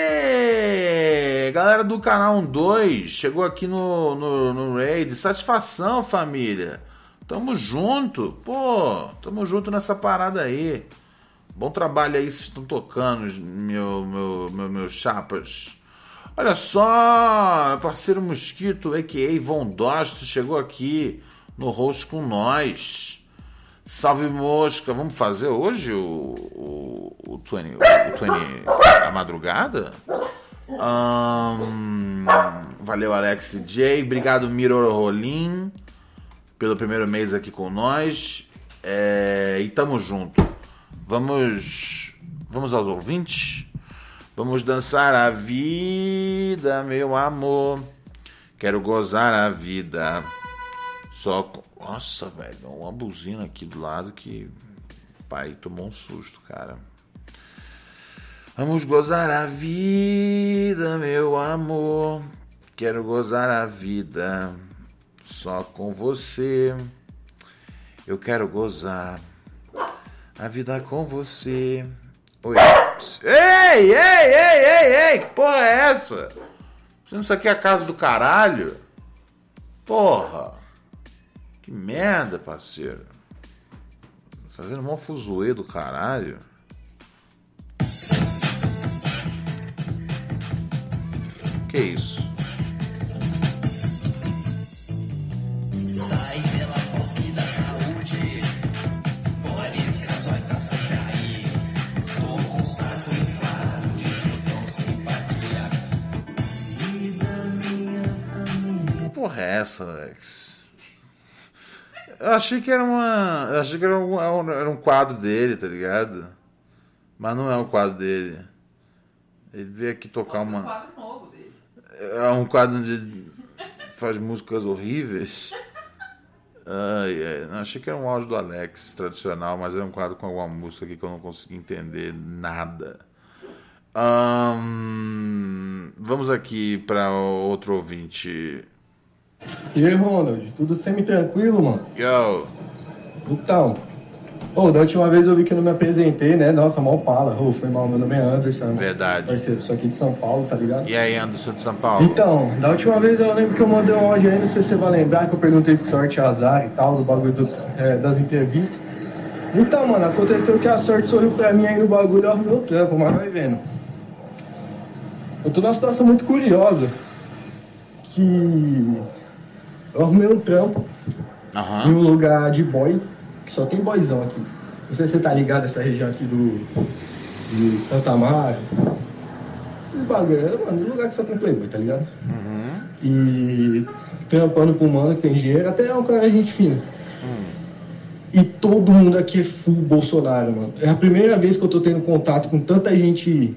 galera do canal 2, chegou aqui no, no, no raid. Satisfação, família. Tamo junto, pô, tamo junto nessa parada aí. Bom trabalho aí, vocês estão tocando, meu, meu, meu, meus chapas. Olha só, parceiro Mosquito, a.k.a. Von Dost, chegou aqui no host com nós. Salve Mosca, vamos fazer hoje o, o, o, 20, o, o 20, a madrugada? Ahn, valeu Alex J, obrigado Miro Rolim pelo primeiro mês aqui com nós. É, e tamo junto. Vamos, vamos aos ouvintes? Vamos dançar a vida, meu amor. Quero gozar a vida. Só com... Nossa, velho, uma buzina aqui do lado que. Pai, tomou um susto, cara. Vamos gozar a vida, meu amor. Quero gozar a vida. Só com você. Eu quero gozar a vida com você. Oi. Ei, ei, ei, ei, ei, que porra é essa? Isso aqui é a casa do caralho? Porra. Que merda, parceiro. Fazendo mó fuzuê do caralho. Que isso? Porra é essa, Alex? Eu achei que era uma. Eu achei que era um, era um quadro dele, tá ligado? Mas não é um quadro dele. Ele veio aqui tocar Mostra um uma. quadro novo dele. É um quadro onde faz músicas horríveis. Ai, ai. Não, achei que era um áudio do Alex tradicional, mas era um quadro com alguma música aqui que eu não consegui entender nada. Vamos aqui para outro ouvinte. E aí, Ronald, tudo semi-tranquilo, mano? Yo, Então, ô, da última vez eu vi que eu não me apresentei, né? Nossa, mal pala. Ô, foi mal, meu nome é Anderson. Verdade. Parceiro, sou aqui de São Paulo, tá ligado? e aí, Anderson de São Paulo? Então, da última vez eu lembro que eu mandei um áudio aí, não sei se você vai lembrar, que eu perguntei de sorte azar e tal, do bagulho do- é, das entrevistas. Então, mano, aconteceu que a sorte sorriu pra mim aí no bagulho e arrumou o trampo, mas vai vendo. Eu tô numa situação muito curiosa, que eu arrumei um trampo em Aham. um lugar de boy, que só tem boyzão aqui. Não sei se você tá ligado essa região aqui do. de Santa Amaro. Esses bagulho, mano, um lugar que só tem playboy, tá ligado? Uhum. E trampando com um mano que tem dinheiro, até é um cara gente fina. Hum. E todo mundo aqui é full Bolsonaro, mano. É a primeira vez que eu tô tendo contato com tanta gente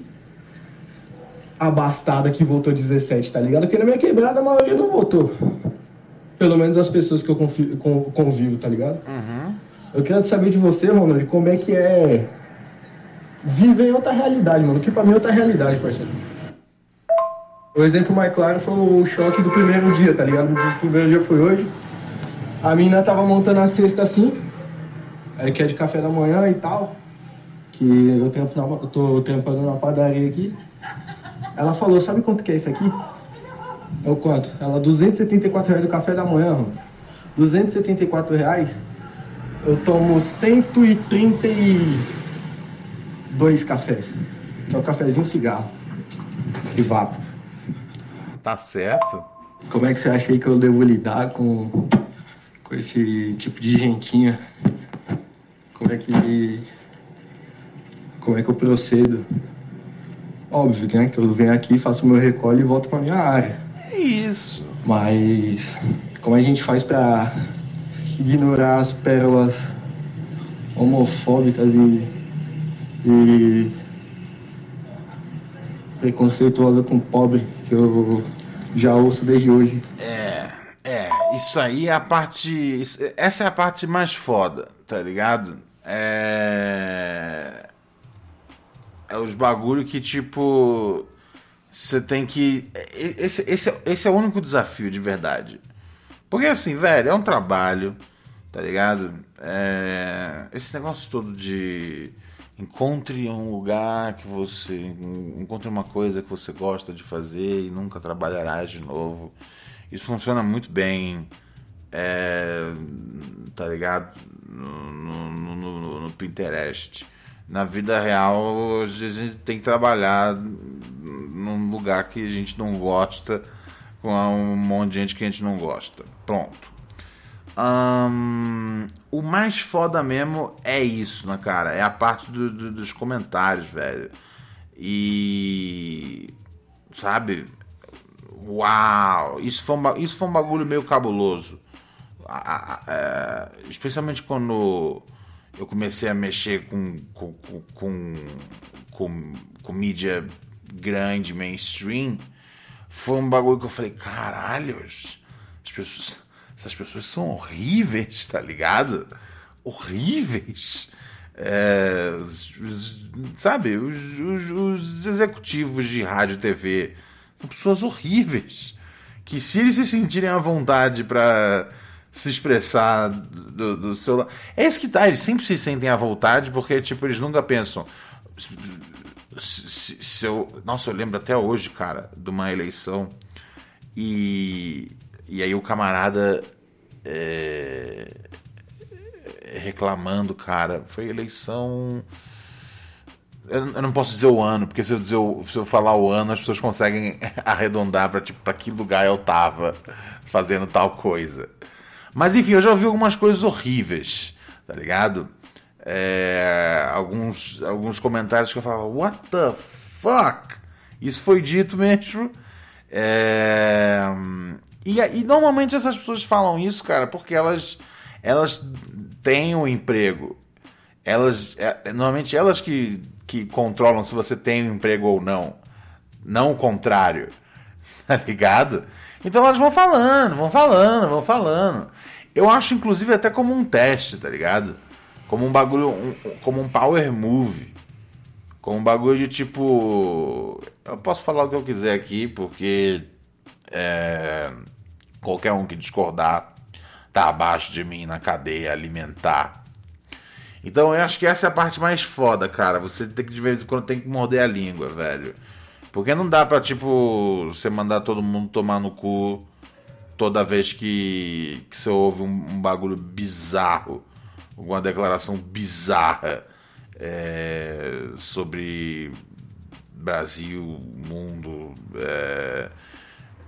abastada que votou 17, tá ligado? Porque na minha quebrada a maioria não votou. Pelo menos as pessoas que eu confi- con- convivo, tá ligado? Uhum. Eu quero saber de você, Ronald, como é que é viver em outra realidade, mano. Que pra mim é outra realidade, parceiro. O exemplo mais claro foi o choque do primeiro dia, tá ligado? O primeiro dia foi hoje. A mina tava montando a cesta assim, aí que é de café da manhã e tal. Que eu, eu tô trampando na padaria aqui. Ela falou, sabe quanto que é isso aqui? É o quanto? Ela, 274 reais o café da manhã, mano. 274 reais eu tomo 132 cafés. Que é o cafezinho cigarro. E vapo. Tá certo? Como é que você acha aí que eu devo lidar com, com esse tipo de gentinha? Como é que. Como é que eu procedo? Óbvio, né? Que eu venho aqui, faço meu recolhe e volto pra minha área. É isso. Mas como a gente faz pra ignorar as pérolas homofóbicas e, e preconceituosa com pobre que eu já ouço desde hoje. É, é, isso aí é a parte. essa é a parte mais foda, tá ligado? É. É os bagulho que, tipo. Você tem que. Esse, esse, é- esse é o único desafio de verdade. Porque assim, velho, é um trabalho, tá ligado? É, esse negócio todo de encontre um lugar que você. encontre uma coisa que você gosta de fazer e nunca trabalharás de novo. Isso funciona muito bem, é, tá ligado? No, no, no- no Pinterest. Na vida real, a gente tem que trabalhar num lugar que a gente não gosta, com um monte de gente que a gente não gosta. Pronto. Ahn, o mais foda mesmo é isso, né, cara? É a parte do- do- dos comentários, velho. E. Sabe? Uau! Isso foi um, isso foi um bagulho meio cabuloso. A- a- a- é, especialmente quando eu comecei a mexer com, com, com, com, com, mídia grande, mainstream. Foi um bagulho que eu falei, caralho, as pessoas, essas pessoas são horríveis, tá ligado? Horríveis. É, sabe, os, os- os executivos de rádio e TV são pessoas horríveis. Que se eles se sentirem à vontade pra se expressar do, do seu lado. É isso que tá, eles sempre se sentem à vontade, porque, tipo, eles nunca pensam. Se, se- se eu, nossa, eu lembro até hoje, cara, de uma eleição e, e aí o camarada é, reclamando, cara, foi eleição. Eu, não posso dizer o ano, porque se eu, dizer se eu falar o ano, as pessoas conseguem (laughs) arredondar para tipo, pra que lugar eu tava fazendo tal coisa. Mas enfim, eu já ouvi algumas coisas horríveis, tá ligado? É, alguns, alguns comentários que eu falava, what the fuck? Isso foi dito mesmo. É, e, e normalmente essas pessoas falam isso, cara, porque elas, elas têm um emprego. Elas, é, normalmente elas que, que controlam se você tem um emprego ou não. Não o contrário. (laughs) Tá ligado? Então elas vão falando, vão falando, vão falando. Eu acho, inclusive, até como um teste, tá ligado? Como um bagulho, um- como um power move. Como um bagulho de tipo. Eu posso falar o que eu quiser aqui, porque é, qualquer um que discordar tá abaixo de mim na cadeia alimentar. Então eu acho que essa é a parte mais foda, cara. Você tem que de vez em quando tem que morder a língua, velho. Porque não dá pra, tipo, você mandar todo mundo tomar no cu toda vez que, que você ouve um, um bagulho bizarro, alguma declaração bizarra é, sobre Brasil, mundo, é,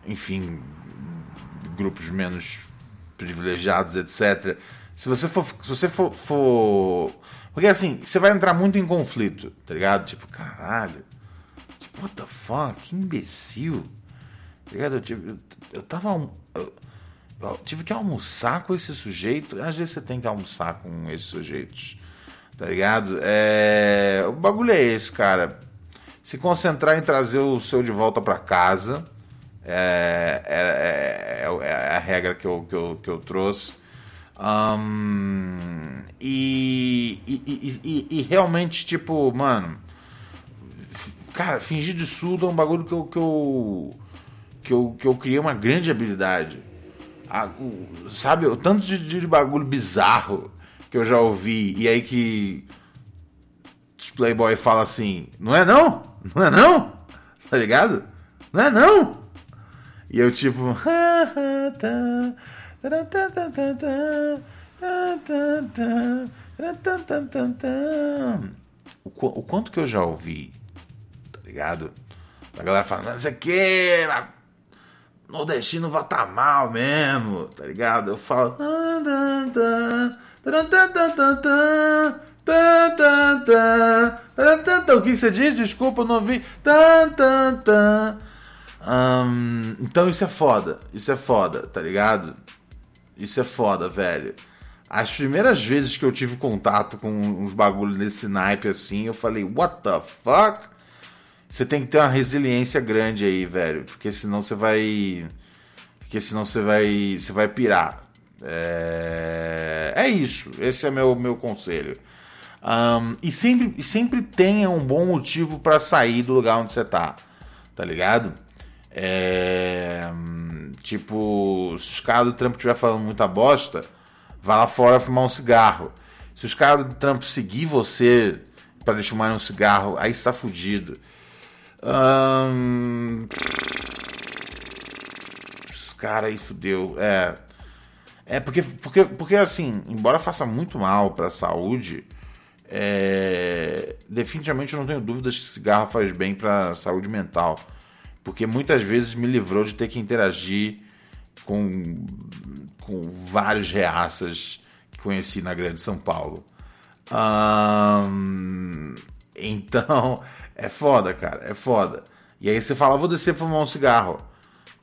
enfim, grupos menos privilegiados, etc. Se você for, se você for, for- porque assim, você vai entrar muito em conflito, tá ligado? Tipo, caralho, what the fuck, que imbecil. Tá ligado? Eu, tive, eu, eu tava. Eu, eu tive que almoçar com esse sujeito. Às vezes você tem que almoçar com esses sujeitos. Tá ligado? É, o bagulho é esse, cara. Se concentrar em trazer o seu de volta pra casa. É, é, é- é a regra que eu, que eu, que eu trouxe. E, e, e- e- e realmente, tipo, mano. Cara, fingir de surdo é um bagulho que eu, que eu, que eu, que eu criei uma grande habilidade. A- o- sabe, o tanto de, de bagulho bizarro que eu já ouvi, e aí que Playboy fala assim: não é não? Não é não? (laughs) Tá ligado? Não é não? E eu tipo. O, qu- o quanto que eu já ouvi, ligado? A galera falando, não sei o que, nordestino vota mal mesmo, tá ligado? Eu falo. O que você diz? Desculpa, eu não ouvi. Ahn, então isso é foda. Isso é foda, tá ligado? Isso é foda, velho. As primeiras vezes que eu tive contato com uns bagulhos desse naipe assim, eu falei, what the fuck? Você tem que ter uma resiliência grande aí, velho, porque senão você vai porque senão você vai você vai pirar. É, é isso, esse é meu meu conselho. Um, e sempre sempre tenha um bom motivo para sair do lugar onde você tá, tá ligado? É, tipo, se os caras do trampo estiver falando muita bosta, vá lá fora fumar um cigarro. Se os caras do trampo seguir você para eles fumarem um cigarro, aí está fudido. Hum... Cara, aí fudeu. É. É porque, porque, porque assim, embora faça muito mal para a saúde, é... definitivamente eu não tenho dúvidas que cigarro faz bem para a saúde mental. Porque muitas vezes me livrou de ter que interagir com, com vários reaças que conheci na Grande São Paulo. Hum, (laughs) então, é foda, cara, é foda. E aí você fala, vou descer fumar um cigarro.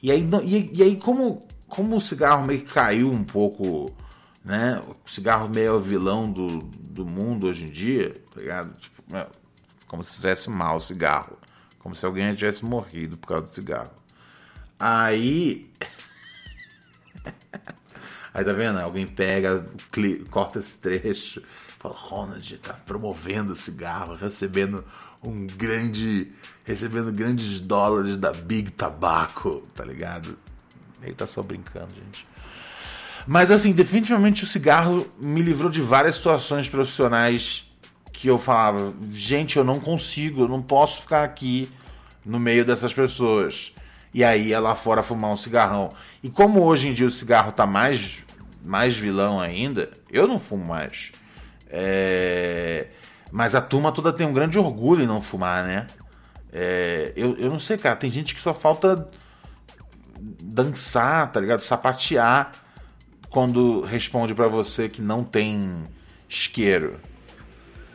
E aí, e, e aí como, como o cigarro meio que caiu um pouco, né? O cigarro meio é o vilão do, do mundo hoje em dia, tá ligado? Tipo, meu, como se tivesse mal o cigarro. Como se alguém tivesse morrido por causa do cigarro. Aí. (laughs) Aí tá vendo? Alguém pega, corta esse trecho, fala, Ronald tá promovendo cigarro, recebendo um grande. recebendo grandes dólares da Big Tobacco, tá ligado? Ele tá só brincando, gente. Mas assim, definitivamente o cigarro me livrou de várias situações profissionais que eu falava, gente, eu não consigo, eu não posso ficar aqui no meio dessas pessoas. E aí ia lá fora fumar um cigarrão. E como hoje em dia o cigarro tá mais, mais vilão ainda, eu não fumo mais. É... Mas a turma toda tem um grande orgulho em não fumar, né? É... Eu, eu não sei, cara, tem gente que só falta dançar, tá ligado? Sapatear quando responde para você que não tem isqueiro.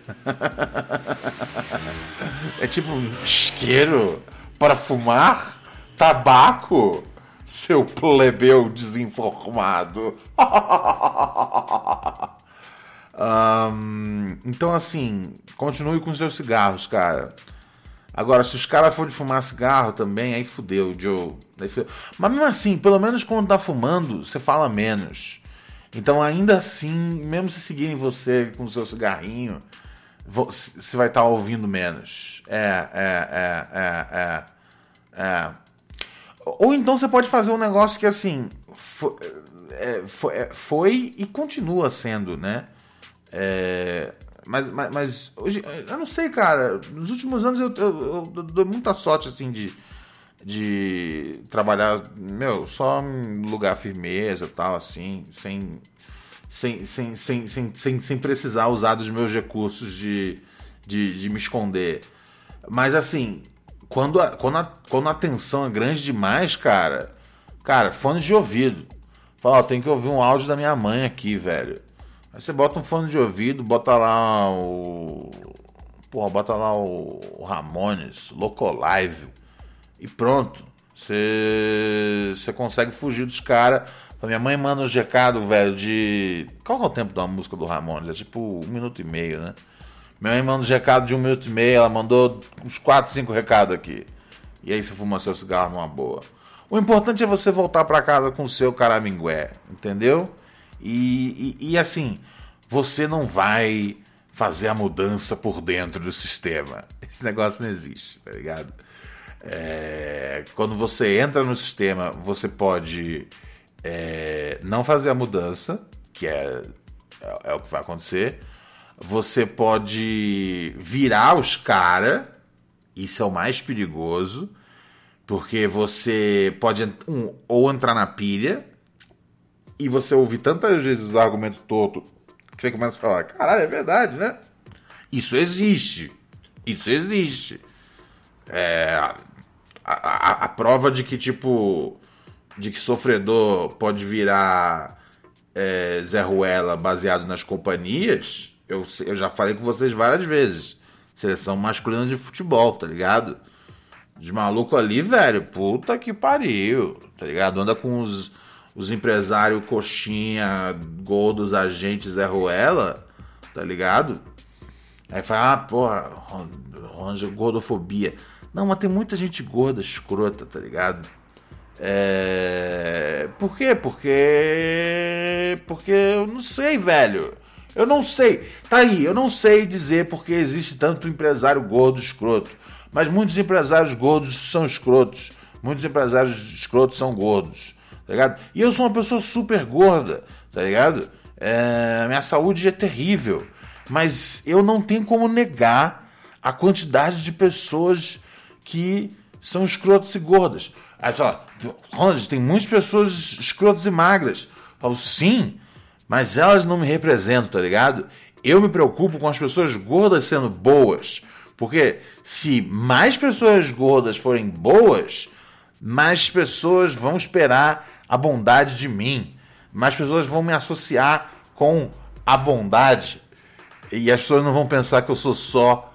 (laughs) é tipo isqueiro para fumar? Tabaco? Seu plebeu desinformado. (laughs) um, então, assim, continue com seus cigarros, cara. Agora, se os caras forem fumar cigarro também, aí fudeu, Joe. Aí fudeu. Mas mesmo assim, pelo menos quando tá fumando, você fala menos. Então, ainda assim, mesmo se seguirem você com o seu cigarrinho, você vai estar tá ouvindo menos. É, é, é, é, é, é. Ou então você pode fazer um negócio que assim foi, é, foi, é, foi e continua sendo, né? É, mas, mas, mas, hoje, eu não sei, cara. Nos últimos anos eu, eu, eu dou muita sorte assim de, de trabalhar, meu, só em lugar firmeza tal, assim, sem sem, sem, sem, sem, sem, sem precisar usar dos meus recursos de, de, de me esconder. Mas assim, quando a, quando, a, quando a tensão é grande demais, cara, cara, fone de ouvido. Fala, ó, tem que ouvir um áudio da minha mãe aqui, velho. Aí você bota um fone de ouvido, bota lá o. Porra, bota lá o Ramones, Locolive. E pronto. Você, você consegue fugir dos caras minha mãe manda um recado, velho, de. Qual é o tempo da música do Ramones? É tipo um minuto e meio, né? Minha mãe manda um recado de um minuto e meio, ela mandou uns 4, 5 recados aqui. E aí você fuma seu cigarro numa boa. O importante é você voltar para casa com o seu caramingué, entendeu? E, e, e, assim, você não vai fazer a mudança por dentro do sistema. (laughs) Esse negócio não existe, tá ligado? É, quando você entra no sistema, você pode é, não fazer a mudança, que é, é, é o que vai acontecer. Você pode virar os caras, isso é o mais perigoso, porque você pode um, ou entrar na pilha e você ouvir tantas vezes os argumentos tortos que você começa a falar: caralho, é verdade, né? Isso existe. Isso existe. É, a, a, a, prova de que, tipo, de que sofredor pode virar é, Zé Ruela baseado nas companhias, eu, eu já falei com vocês várias vezes. Seleção masculina de futebol, tá ligado? De maluco ali, velho, puta que pariu, tá ligado? Anda com os, os empresários coxinha, gol dos agentes Zé Ruela, tá ligado? Aí fala, ah, porra, gordofobia. Não, mas tem muita gente gorda, escrota, tá ligado? É... Por quê? Porque. Porque eu não sei, velho. Eu não sei. Tá aí, eu não sei dizer porque existe tanto empresário gordo escroto. Mas muitos empresários gordos são escrotos. Muitos empresários escrotos são gordos. Tá ligado? E eu sou uma pessoa super gorda, tá ligado? É... Minha saúde é terrível. Mas eu não tenho como negar a quantidade de pessoas que são escrotos e gordas. Aí fala, Ronald, tem muitas pessoas escrotas e magras. Eu falo, sim, mas elas não me representam, tá ligado? Eu me preocupo com as pessoas gordas sendo boas. Porque se mais pessoas gordas forem boas, mais pessoas vão esperar a bondade de mim. Mais pessoas vão me associar com a bondade. E as pessoas não vão pensar que eu sou só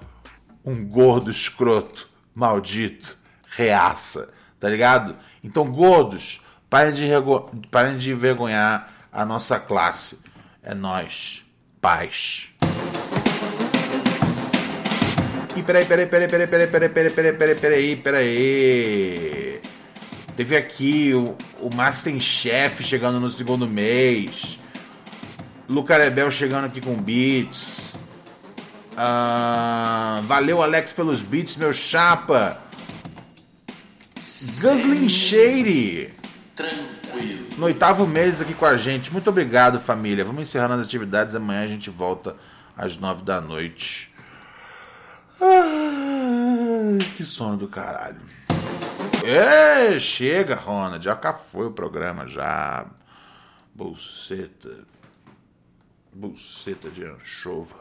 um gordo escroto, maldito, reaça, tá ligado? Então, gordos, parem de, parem de envergonhar a nossa classe. É nós, paz. E peraí, peraí, peraí, peraí, peraí, peraí, peraí, peraí, peraí, peraí. Teve aqui o, o Masterchef chegando no segundo mês. Lucarebel chegando aqui com beats. Ah, valeu, Alex, pelos beats, meu chapa. Guslin Shady. Tranquilo. No oitavo mês aqui com a gente. Muito obrigado, família. Vamos encerrando as atividades. Amanhã a gente volta às nove da noite. Ai, que sono do caralho. É, chega, Ronald. Já cá foi o programa, já. Bolseta. Buceta de anchova.